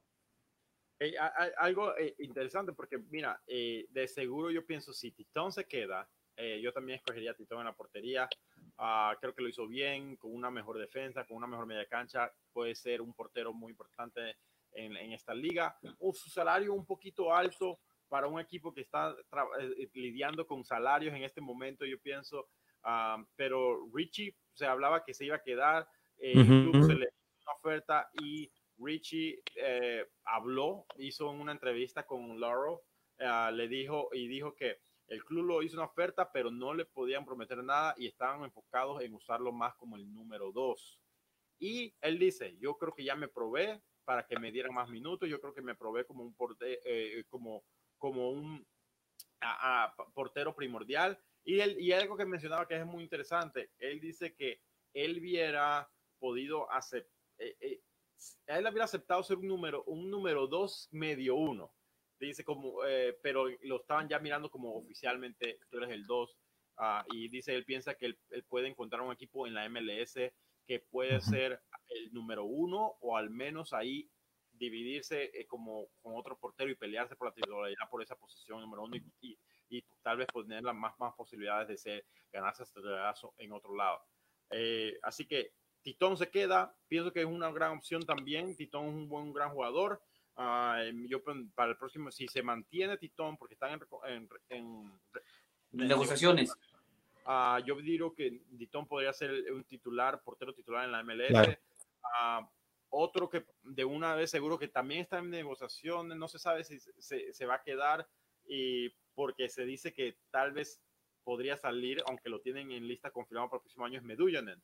algo eh, interesante porque, mira, eh, de seguro yo pienso, si Titón se queda, Eh, yo también escogería a Titón en la portería. Ah, creo que lo hizo bien, con una mejor defensa, con una mejor media cancha. Puede ser un portero muy importante en, en esta liga. O su salario un poquito alto para un equipo que está eh, lidiando con salarios en este momento, yo pienso. Ah, pero Richie se hablaba que se iba a quedar. Eh, club se le hizo una oferta y Richie eh, habló, hizo una entrevista con Laurel, ah, le dijo y dijo que el club lo hizo una oferta, pero no le podían prometer nada y estaban enfocados en usarlo más como el número dos. Y él dice, yo creo que ya me probé para que me dieran más minutos, yo creo que me probé como un eh, portero primordial. Y, algo que mencionaba que es muy interesante, él dice que él hubiera podido hacer, eh, eh, aceptado ser un número, un número dos medio uno dice como, eh, pero lo estaban ya mirando como oficialmente, tú eres el 2, ah, y dice, él piensa que él, puede encontrar un equipo en la MLS que puede ser el número uno o al menos ahí dividirse eh, como con otro portero y pelearse por la titularidad por esa posición número uno y, y, tal vez tener las más, más posibilidades de ser, ganarse este en otro lado. Eh, así que Titón se queda, pienso que es una gran opción también, Titón es un buen gran jugador, Ah, yo para el próximo, si se mantiene Titón, porque están en, en, negociaciones. Uh, yo digo que Titón podría ser un titular, portero titular en la MLS. Ah, otro que de una vez seguro que también está en negociaciones, no se sabe si se, se, va a quedar y porque se dice que tal vez podría salir, aunque lo tienen en lista confirmada para el próximo año, es Medullanen.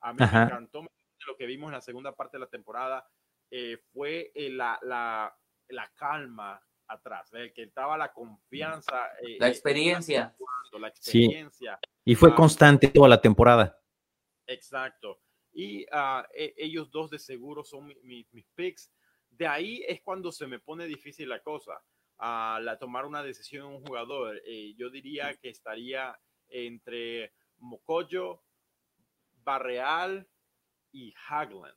A mí me encantó lo que vimos en la segunda parte de la temporada eh, fue eh, la, la, la, calma atrás, el que estaba la confianza. Eh, la experiencia. La experiencia. Y fue ah, constante toda la temporada. Exacto. Y uh, ellos dos de seguro son mis picks. De ahí es cuando se me pone difícil la cosa. a la tomar una decisión en un jugador. yo diría que estaría entre Mocoyo, Barreal y Hagland.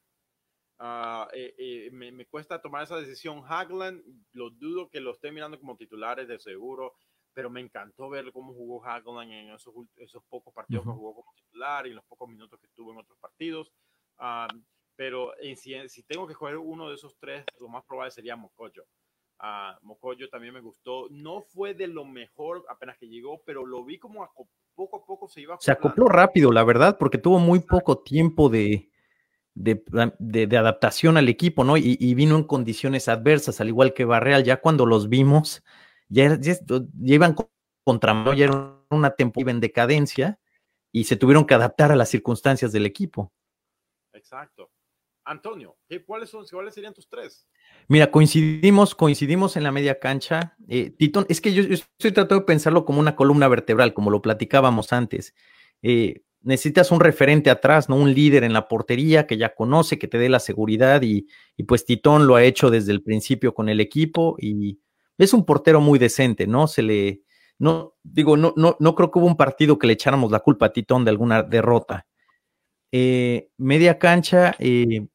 Ah, eh, eh, me, me, cuesta tomar esa decisión. Hagland, lo dudo que lo esté mirando como titulares de seguro, pero me encantó ver cómo jugó Hagland en esos, esos pocos partidos que jugó como titular y los pocos minutos que estuvo en otros partidos. Ah, pero si, si, tengo que escoger uno de esos tres, lo más probable sería Mocoyo. Uh, Mocoyo también me gustó. No fue de lo mejor apenas que llegó, pero lo vi como a, poco a poco se iba. Se acopló rápido, la verdad, porque tuvo muy poco tiempo de, de, adaptación al equipo, ¿no? Y, vino en condiciones adversas, al igual que Barreal, ya cuando los vimos, ya, ya, iban contra, ya era una temporada en decadencia y se tuvieron que adaptar a las circunstancias del equipo. Exacto. Antonio, ¿cuáles, son, ¿cuáles serían tus tres? Mira, coincidimos, coincidimos en la media cancha. Eh, Titón, es que yo, estoy tratando de pensarlo como una columna vertebral, como lo platicábamos antes. Eh, necesitas un referente atrás, ¿no? Un líder en la portería que ya conoce, que te dé la seguridad y, pues Titón lo ha hecho desde el principio con el equipo y es un portero muy decente, ¿no? Se le, no, digo, no, no, no creo que hubo un partido que le echáramos la culpa a Titón de alguna derrota. Eh, media cancha, eh,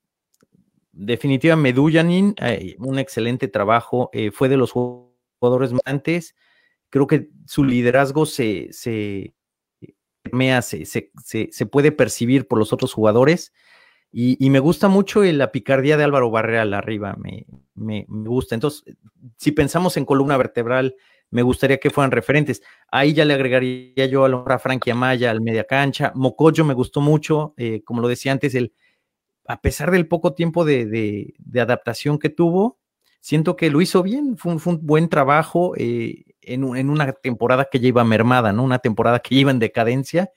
definitiva Medullanin, eh, un excelente trabajo, fue de los jugadores antes, creo que su liderazgo se, se se, se, puede percibir por los otros jugadores. Y, me gusta mucho la picardía de Álvaro Barreal arriba, me, me, gusta. Entonces, si pensamos en columna vertebral, me gustaría que fueran referentes. Ahí ya le agregaría yo a la Frankie Amaya al media cancha. Mocoyo me gustó mucho, eh, como lo decía antes, el, a pesar del poco tiempo de, de, adaptación que tuvo, siento que lo hizo bien, fue un, buen trabajo. Eh, en, una temporada que ya iba mermada, ¿no? Una temporada que iba en decadencia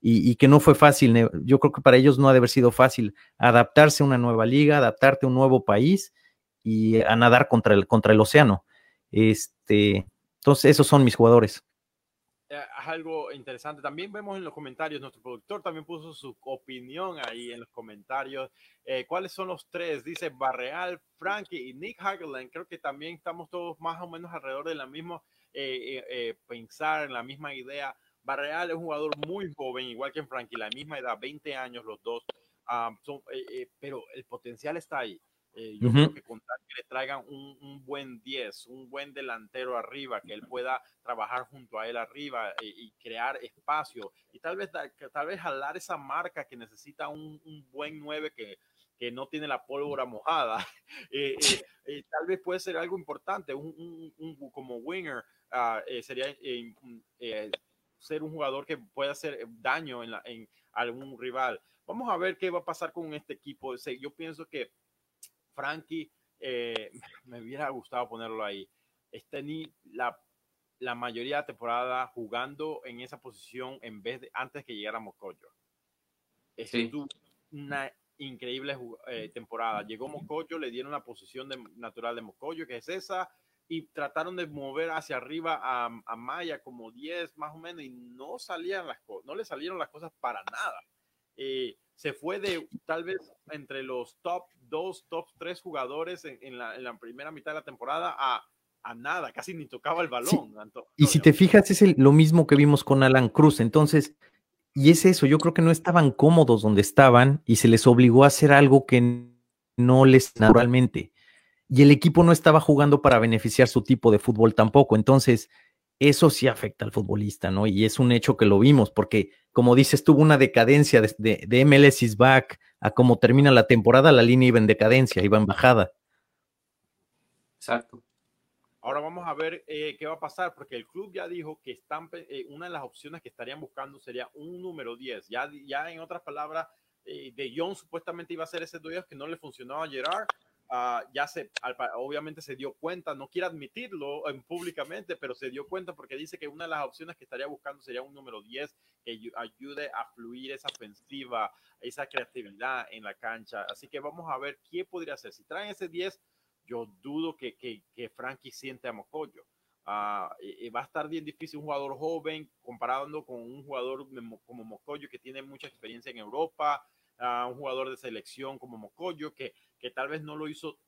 y, que no fue fácil. Yo creo que para ellos no ha de haber sido fácil adaptarse a una nueva liga, adaptarte a un nuevo país y a nadar contra el, contra el océano. Este, entonces, esos son mis jugadores. Eh, algo interesante. También vemos en los comentarios, nuestro productor también puso su opinión ahí en los comentarios. Eh, ¿Cuáles son los tres? Dice Barreal, Frankie y Nick Hageland. Creo que también estamos todos más o menos alrededor de la misma eh, eh, pensar en la misma idea. Barreal es un jugador muy joven, igual que en Frankie, la misma edad, 20 años los dos, ah, son, eh, pero el potencial está ahí. Eh, yo creo que con que le traigan un, un, buen 10, un buen delantero arriba, que él pueda trabajar junto a él arriba y, y crear espacio y tal vez, tal vez jalar esa marca que necesita un, un buen 9 que, que no tiene la pólvora mojada. Eh, eh, eh, tal vez puede ser algo importante, un, un, como winger uh, sería ser un jugador que pueda hacer daño en, la, en algún rival. Vamos a ver qué va a pasar con este equipo. Yo pienso que Frankie, me hubiera gustado ponerlo ahí. Este ni la, la mayoría de la temporada jugando en esa posición en vez de antes que llegara Mocoyo. Es sí. una increíble eh, temporada. Llegó Mocoyo, le dieron la posición de, natural de Mocoyo, que es esa, y trataron de mover hacia arriba a, a Maya como 10 más o menos, y no salían las no le salieron las cosas para nada. Eh, se fue de tal vez entre los top 2, top 3 jugadores en, la, en, la, primera mitad de la temporada a, a nada, casi ni tocaba el balón. Y si te fijas, es el, lo mismo que vimos con Alan Cruz. Entonces, y es eso, yo creo que no estaban cómodos donde estaban y se les obligó a hacer algo que no les naturalmente. Y el equipo no estaba jugando para beneficiar su tipo de fútbol tampoco. Entonces, eso sí afecta al futbolista, ¿no? Y es un hecho que lo vimos, porque como dices, tuvo una decadencia de, de, MLS is back a cómo termina la temporada, la línea iba en decadencia, iba en bajada. Exacto. Ahora vamos a ver eh, qué va a pasar, porque el club ya dijo que están, eh, una de las opciones que estarían buscando sería un número 10. Ya, ya en otras palabras, eh, De Jong supuestamente iba a ser ese 10 que no le funcionaba a Gerard. Uh, ya se, obviamente se dio cuenta, no quiere admitirlo en, públicamente, pero se dio cuenta porque dice que una de las opciones que estaría buscando sería un número 10 que ayude a fluir esa ofensiva, esa creatividad en la cancha. Así que vamos a ver qué podría hacer. Si traen ese 10, yo dudo que, que, que Frankie siente a Mocoyo. Uh, va a estar bien difícil un jugador joven comparando con un jugador como Mocoyo que tiene mucha experiencia en Europa, un jugador de selección como Mocoyo que, que tal vez no lo hizo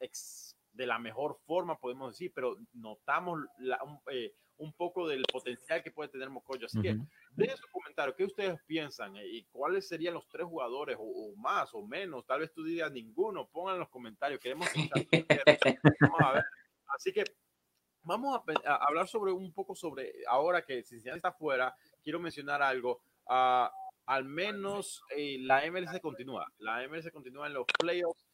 de la mejor forma, podemos decir, pero notamos la, eh, un, poco del potencial que puede tener Mocoyo. Así uh -huh. que dejen su comentario, ¿qué ustedes piensan? Eh, ¿Y cuáles serían los tres jugadores o, o, más o menos? Tal vez tú digas ninguno, pongan en los comentarios, queremos Vamos a ver. Así que vamos a, a, hablar sobre un poco sobre, ahora que Cincinnati está afuera, quiero mencionar algo. Uh, al menos eh, la MLS continúa, la MLS continúa en los playoffs.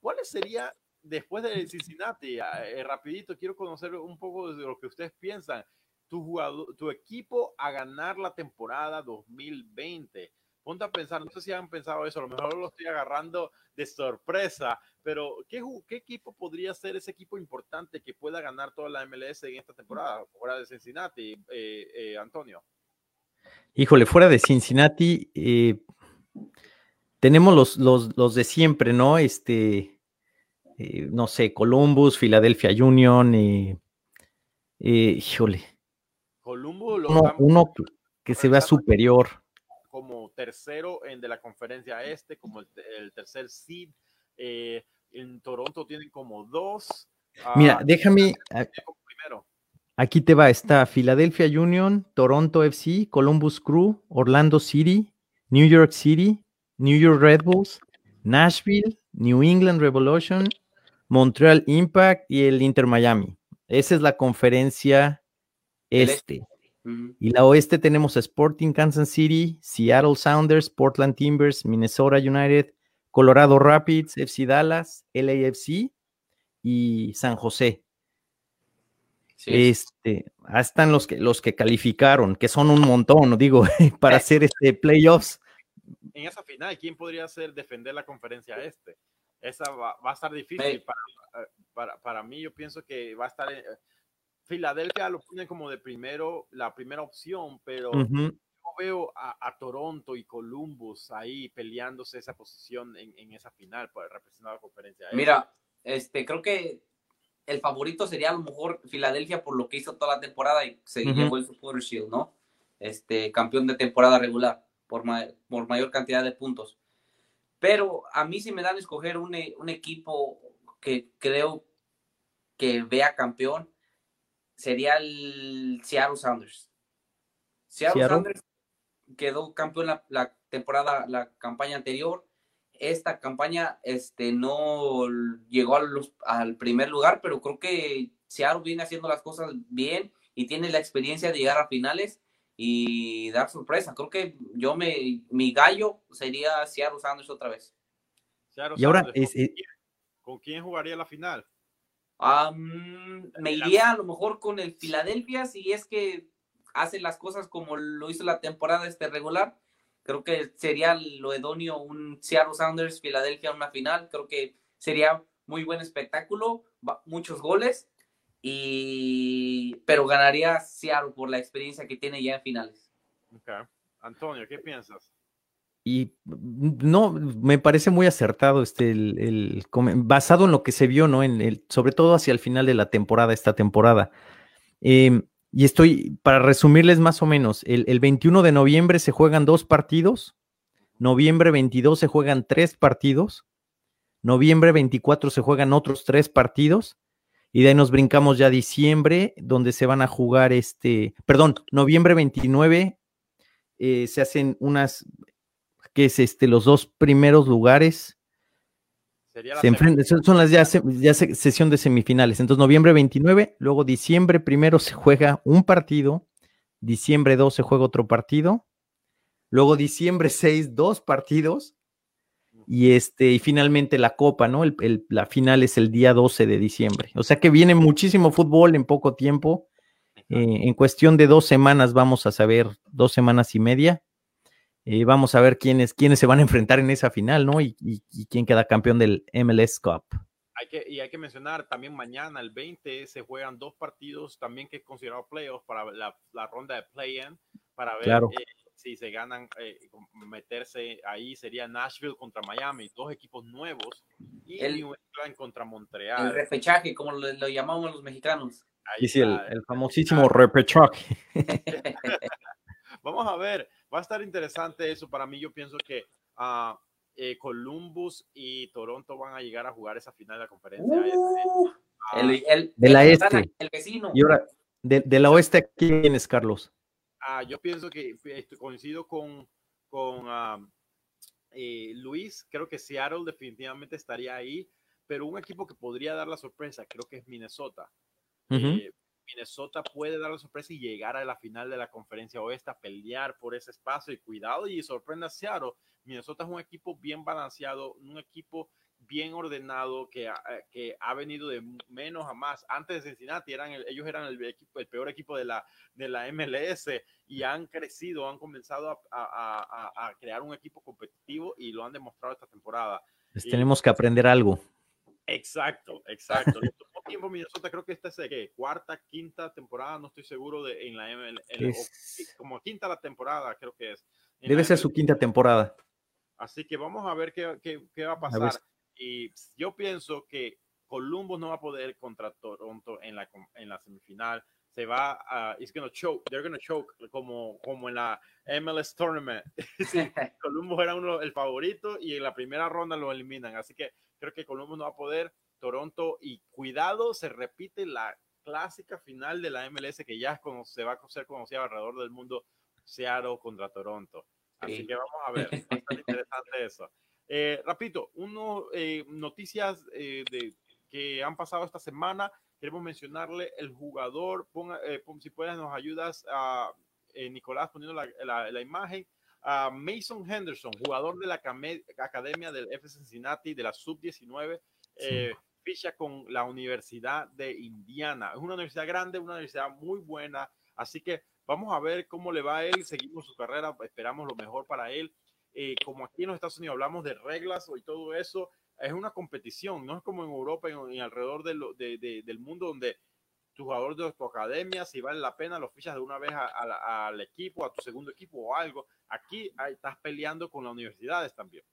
¿Cuáles serían después de Cincinnati? Eh, rapidito, quiero conocer un poco de lo que ustedes piensan. Tu, jugador, tu equipo a ganar la temporada 2020. Ponte a pensar, no sé si han pensado eso, a lo mejor lo estoy agarrando de sorpresa, pero ¿qué, qué equipo podría ser ese equipo importante que pueda ganar toda la MLS en esta temporada, fuera de Cincinnati, eh, eh, Antonio? Híjole, fuera de Cincinnati, eh, tenemos los, los, los, de siempre, ¿no? Este, eh, no sé, Columbus, Philadelphia Union, eh, híjole. Columbus lo uno, uno que se vea superior. Como tercero en de la conferencia este, como el, el tercer seed. Eh, en Toronto tienen como dos. Mira, uh, déjame. Primero. Aquí te va, está Philadelphia Union, Toronto FC, Columbus Crew, Orlando City, New York City, New York Red Bulls, Nashville, New England Revolution, Montreal Impact y el Inter Miami. Esa es la conferencia este. Uh -huh. Y la oeste tenemos Sporting Kansas City, Seattle Sounders, Portland Timbers, Minnesota United, Colorado Rapids, FC Dallas, LAFC y San José. Sí. Este, están los que, los que calificaron, que son un montón, digo, para hacer este playoffs. En esa final, ¿quién podría ser defender la conferencia este? Esa va, va a estar difícil para, para, para, mí. Yo pienso que va a estar. En, Filadelfia lo pone como de primero, la primera opción, pero uh -huh. yo veo a, a, Toronto y Columbus ahí peleándose esa posición en, en esa final para representar la conferencia. Mira, este, creo que el favorito sería a lo mejor Filadelfia por lo que hizo toda la temporada y se uh -huh. llevó el Super Shield, ¿no? Este, campeón de temporada regular por, ma por mayor cantidad de puntos. Pero a mí si me dan a escoger un, un equipo que creo que vea campeón, sería el Seattle Sounders. Seattle, Seattle. Sounders quedó campeón la, la, temporada, la campaña anterior esta campaña este, no llegó al primer lugar, pero creo que Seattle viene haciendo las cosas bien y tiene la experiencia de llegar a finales y dar sorpresa. Creo que yo me, mi gallo sería Seattle Sanders otra vez. y ahora, ¿con, quién, jugaría la final? me iría a lo mejor con el Philadelphia si es que hace las cosas como lo hizo la temporada este regular. Creo que sería lo idóneo un Seattle Sounders Philadelphia una final. Creo que sería muy buen espectáculo, muchos goles y pero ganaría Seattle por la experiencia que tiene ya en finales. Antonio, ¿qué piensas? Y no, me parece muy acertado este el, basado en lo que se vio, ¿no? En el, sobre todo hacia el final de la temporada, esta temporada. Em, y estoy, para resumirles más o menos, el, el, 21 de noviembre se juegan dos partidos, noviembre 22 se juegan tres partidos, noviembre 24 se juegan otros tres partidos, y de ahí nos brincamos ya a diciembre, donde se van a jugar este, perdón, noviembre 29 eh, se hacen unas, que es este, los dos primeros lugares. se enfrentan, son las ya, ya sesión de semifinales. Entonces, noviembre 29, luego diciembre primero se juega un partido, diciembre 2 se juega otro partido, luego diciembre 6, dos partidos, y este, y finalmente la copa, ¿no? El, la final es el día 12 de diciembre. O sea que viene muchísimo fútbol en poco tiempo. Eh, en cuestión de dos semanas vamos a saber, dos semanas y media. Eh, vamos a ver quiénes, quiénes se van a enfrentar en esa final, ¿no? Y, quién queda campeón del MLS Cup. Hay que, y hay que mencionar también mañana, el 20, se juegan dos partidos también que es considerado playoffs para la, ronda de play-in, para ver claro. Eh, si se ganan eh, meterse ahí sería Nashville contra Miami, dos equipos nuevos y el New England contra Montreal. El repechaje, como lo, llamamos los mexicanos. Ahí sí, el, el, famosísimo repechaje. Vamos a ver, va a estar interesante eso. Para mí, yo pienso que uh, eh, Columbus y Toronto van a llegar a jugar esa final de la conferencia. Uh, el, el, de la este. El vecino. Y ahora, de, de la oeste, ¿quién es, Carlos? Ah, yo pienso que coincido con, con eh, Luis, creo que Seattle definitivamente estaría ahí, pero un equipo que podría dar la sorpresa, creo que es Minnesota. Eh, Minnesota puede dar la sorpresa y llegar a la final de la conferencia oeste a pelear por ese espacio y cuidado y sorprenda a Seattle. Minnesota es un equipo bien balanceado, un equipo bien ordenado que, eh, que ha venido de menos a más. Antes de Cincinnati, eran ellos eran el, equipo, el peor equipo de la, de la MLS y han crecido, han comenzado a, a, a crear un equipo competitivo y lo han demostrado esta temporada. Pues tenemos que aprender algo. Exacto, exacto. Le tomó tiempo Minnesota, creo que esta es ¿qué? cuarta, quinta temporada, no estoy seguro de en la MLS, como quinta la temporada, creo que es. Debe ser su quinta temporada. Así que vamos a ver qué, qué, qué va a pasar. Y yo pienso que Columbus no va a poder contra Toronto en la, en la semifinal. Se va a, it's gonna choke, they're gonna choke como, como en la MLS Tournament. Columbus era uno el favorito y en la primera ronda lo eliminan. Así que creo que Columbus no va a poder. Toronto y cuidado, se repite la clásica final de la MLS que ya se va a ser conocida alrededor del mundo, Seattle contra Toronto. Así que vamos a ver, bastante interesante eso. Eh, rapito, uno, eh, noticias eh, de, que han pasado esta semana. Queremos mencionarle el jugador. Ponga, eh, si puedes, nos ayudas a Nicolás poniendo la, la, imagen. A Mason Henderson, jugador de la academia del F. Cincinnati de la sub-19, ficha con la Universidad de Indiana. Es una universidad grande, una universidad muy buena. Así que vamos a ver cómo le va a él. Seguimos su carrera, esperamos lo mejor para él. Eh, como aquí en los Estados Unidos hablamos de reglas y todo eso, es una competición, no es como en Europa y, alrededor del mundo donde tu jugador de tu academia, si vale la pena, lo fichas de una vez al equipo, a tu segundo equipo o algo. Aquí estás peleando con las universidades también.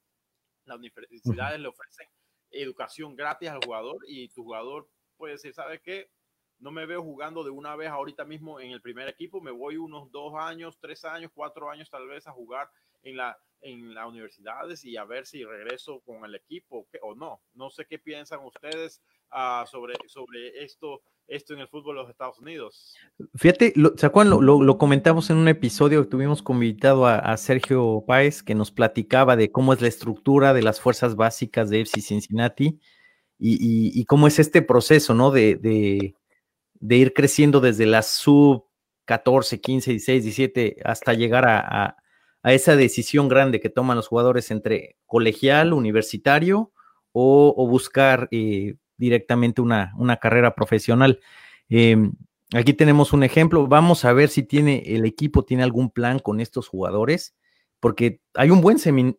Las universidades le ofrecen educación gratis al jugador y tu jugador puede decir, ¿sabes qué? No me veo jugando de una vez ahorita mismo en el primer equipo, me voy unos dos años, tres años, cuatro años tal vez a jugar en la en las universidades y a ver si regreso con el equipo o no. No sé qué piensan ustedes. uh, sobre, sobre esto, esto en el fútbol de los Estados Unidos. Fíjate, lo, ¿se acuerdan? Lo, lo, comentamos en un episodio que tuvimos invitado a, a, Sergio Páez, que nos platicaba de cómo es la estructura de las fuerzas básicas de FC Cincinnati y, y, y cómo es este proceso, ¿no? De, de, de, ir creciendo desde la sub 14, 15, 16, 17 hasta llegar a, a, esa decisión grande que toman los jugadores entre colegial, universitario o, o buscar eh, directamente una, una, carrera profesional. Eh, aquí tenemos un ejemplo. Vamos a ver si tiene el equipo, tiene algún plan con estos jugadores, porque hay un buen semillero,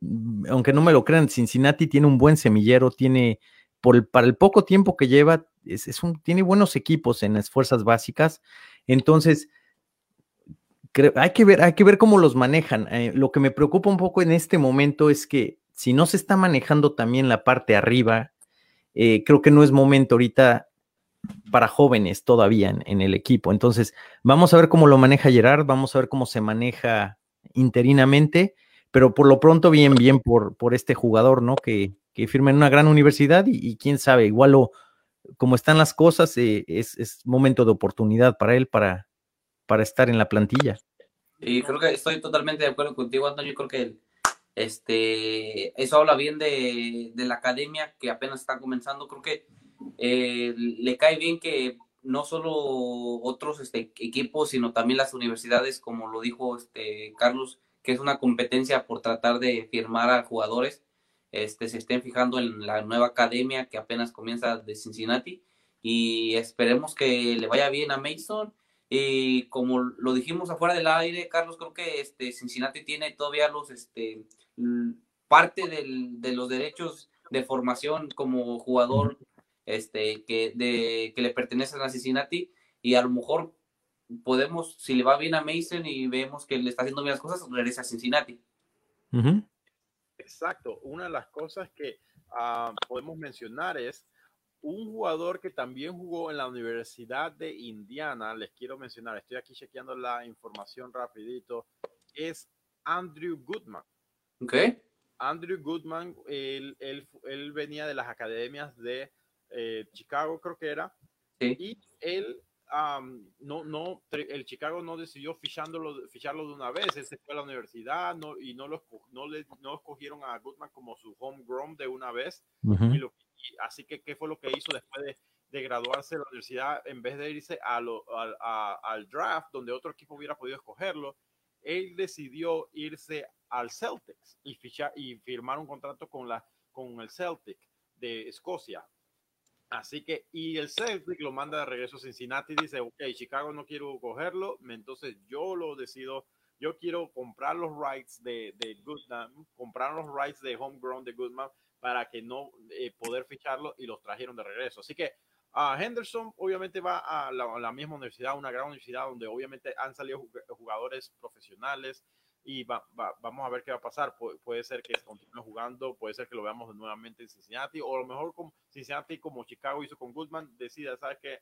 aunque no me lo crean, Cincinnati tiene un buen semillero, tiene, por para el poco tiempo que lleva, es, es un, tiene buenos equipos en las fuerzas básicas. Entonces, hay, que ver, hay que ver cómo los manejan. Eh, lo que me preocupa un poco en este momento es que si no se está manejando también la parte arriba, eh, creo que no es momento ahorita para jóvenes todavía en, en, el equipo. Entonces, vamos a ver cómo lo maneja Gerard, vamos a ver cómo se maneja interinamente, pero por lo pronto bien, bien por, por este jugador, ¿no? Que, que firma en una gran universidad y, y quién sabe, igual lo, como están las cosas, eh, es, momento de oportunidad para él para, para estar en la plantilla. Y creo que estoy totalmente de acuerdo contigo, Antonio. Creo que este, eso habla bien de, de, la academia que apenas está comenzando. Creo que eh, le cae bien que no solo otros este, equipos, sino también las universidades, como lo dijo este, Carlos, que es una competencia por tratar de firmar a jugadores, este, se estén fijando en la nueva academia que apenas comienza de Cincinnati y esperemos que le vaya bien a Mason. Y como lo dijimos afuera del aire, Carlos, creo que este, Cincinnati tiene todavía los, este, parte del, de los derechos de formación como jugador este, que, de, que le pertenecen a Cincinnati y a lo mejor podemos, si le va bien a Mason y vemos que le está haciendo bien las cosas, regresa a Cincinnati. Uh. Exacto. Una de las cosas que uh, podemos mencionar es un jugador que también jugó en la Universidad de Indiana, les quiero mencionar, estoy aquí chequeando la información rapidito, es Andrew Goodman. Ok. Andrew Goodman, él, él, él venía de las academias de eh, Chicago, creo que era, sí. y él Um, no, no, el Chicago no decidió fichándolo, ficharlo de una vez, él se fue a la universidad no, y no lo, no, le, no escogieron a Goodman como su homegrown de una vez. Uh -huh. y lo, y así que, ¿qué fue lo que hizo después de, de graduarse de la universidad? En vez de irse a lo, a, a, al draft, donde otro equipo hubiera podido escogerlo, él decidió irse al Celtics y, fichar, y firmar un contrato con, la, con el Celtic de Escocia. Así que, y el Celtic lo manda de regreso a Cincinnati y dice, ok, Chicago no quiero cogerlo, entonces yo lo decido, yo quiero comprar los rights de, de Goodman, comprar los rights de homegrown de Goodman para que no eh, poder ficharlo y los trajeron de regreso. Así que uh, Henderson obviamente va a la, a la, misma universidad, una gran universidad donde obviamente han salido jugadores profesionales y va, va, vamos a ver qué va a pasar. Pu puede ser que continúe jugando, puede ser que lo veamos nuevamente en Cincinnati, o a lo mejor como Cincinnati, como Chicago hizo con Goodman, decida, ¿sabes que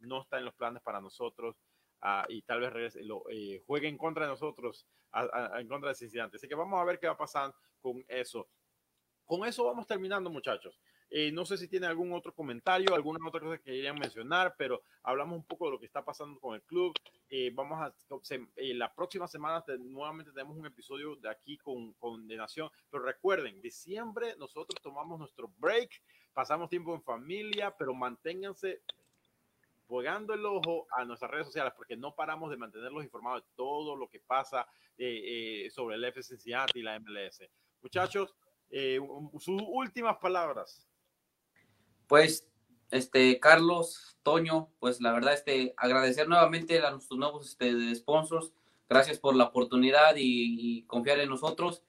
No está en los planes para nosotros uh, y tal vez eh, juegue en contra de nosotros, en contra de Cincinnati. Así que vamos a ver qué va a pasar con eso. Con eso vamos terminando, muchachos. Eh, no sé si tiene algún otro comentario, alguna otra cosa que querían mencionar, pero hablamos un poco de lo que está pasando con el club. Eh, vamos a, se, eh, la próxima semana te, nuevamente tenemos un episodio de aquí con, con pero recuerden, diciembre nosotros tomamos nuestro break, pasamos tiempo en familia, pero manténganse pegando el ojo a nuestras redes sociales porque no paramos de mantenerlos informados de todo lo que pasa eh, eh, sobre el FC Cincinnati y la MLS. Muchachos, eh, sus últimas palabras. Pues, este, Carlos, Toño, pues la verdad, este, agradecer nuevamente a nuestros nuevos este, sponsors. Gracias por la oportunidad y, confiar en nosotros.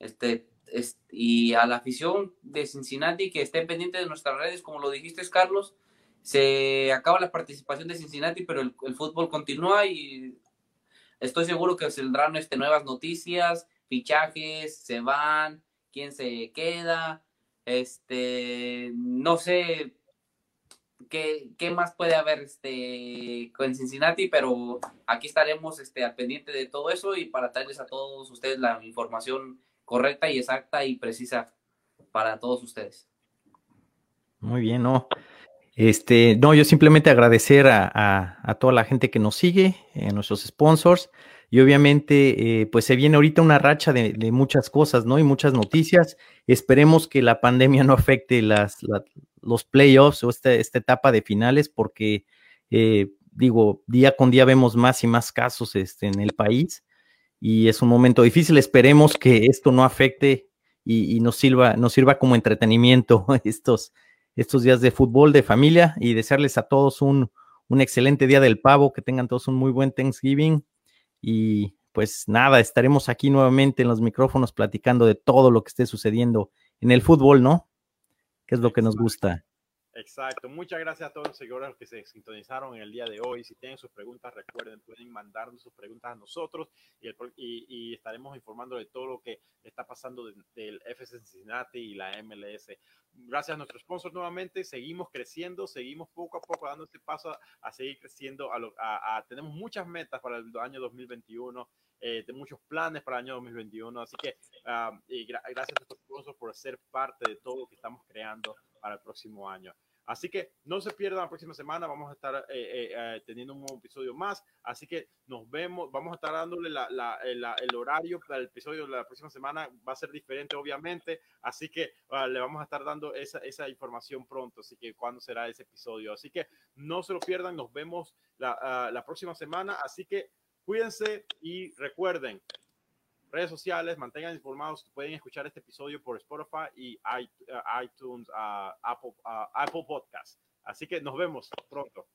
Este, es, y a la afición de Cincinnati que esté pendiente de nuestras redes, como lo dijiste, Carlos. Se acaba la participación de Cincinnati, pero el, el fútbol continúa y estoy seguro que saldrán este, nuevas noticias, fichajes, se van, quién se queda este, no sé qué, qué más puede haber este, con Cincinnati, pero aquí estaremos este, al pendiente de todo eso y para traerles a todos ustedes la información correcta y exacta y precisa para todos ustedes. Muy bien, ¿no? Este, no, yo simplemente agradecer a, toda la gente que nos sigue, a nuestros sponsors, y obviamente, eh, pues se viene ahorita una racha de, muchas cosas, ¿no? Y muchas noticias. Esperemos que la pandemia no afecte los playoffs o esta, esta, etapa de finales, porque, eh, digo, día con día vemos más y más casos este, en el país y es un momento difícil. Esperemos que esto no afecte y, nos, sirva, nos sirva como entretenimiento estos, estos días de fútbol, de familia y desearles a todos un, un excelente día del pavo, que tengan todos un muy buen Thanksgiving y pues nada, estaremos aquí nuevamente en los micrófonos platicando de todo lo que esté sucediendo en el fútbol, ¿no? Que es lo que nos gusta. Exacto. Muchas gracias a todos los seguidores que se sintonizaron en el día de hoy. Si tienen sus preguntas, recuerden, pueden mandarnos sus preguntas a nosotros y, estaremos informando de todo lo que está pasando del FC Cincinnati y la MLS. Gracias a nuestro sponsor nuevamente. Seguimos creciendo, seguimos poco a poco dando este paso a, seguir creciendo. A, tenemos muchas metas para el año 2021. Eh, muchos planes para el año 2021. Así que ah, y gracias a nuestros sponsors por ser parte de todo lo que estamos creando para el próximo año. Así que no se pierdan la próxima semana, vamos a estar eh, eh, eh, teniendo un nuevo episodio más, así que nos vemos, vamos a estar dándole el horario para el episodio de la próxima semana, va a ser diferente obviamente, así que ah, le vamos a estar dando esa, información pronto, así que cuándo será ese episodio, así que no se lo pierdan, nos vemos la, ah, la próxima semana, así que cuídense y recuerden, redes sociales, mantengan informados. Pueden escuchar este episodio por Spotify y iTunes, uh, Apple, uh, Apple Podcast. Así que nos vemos pronto.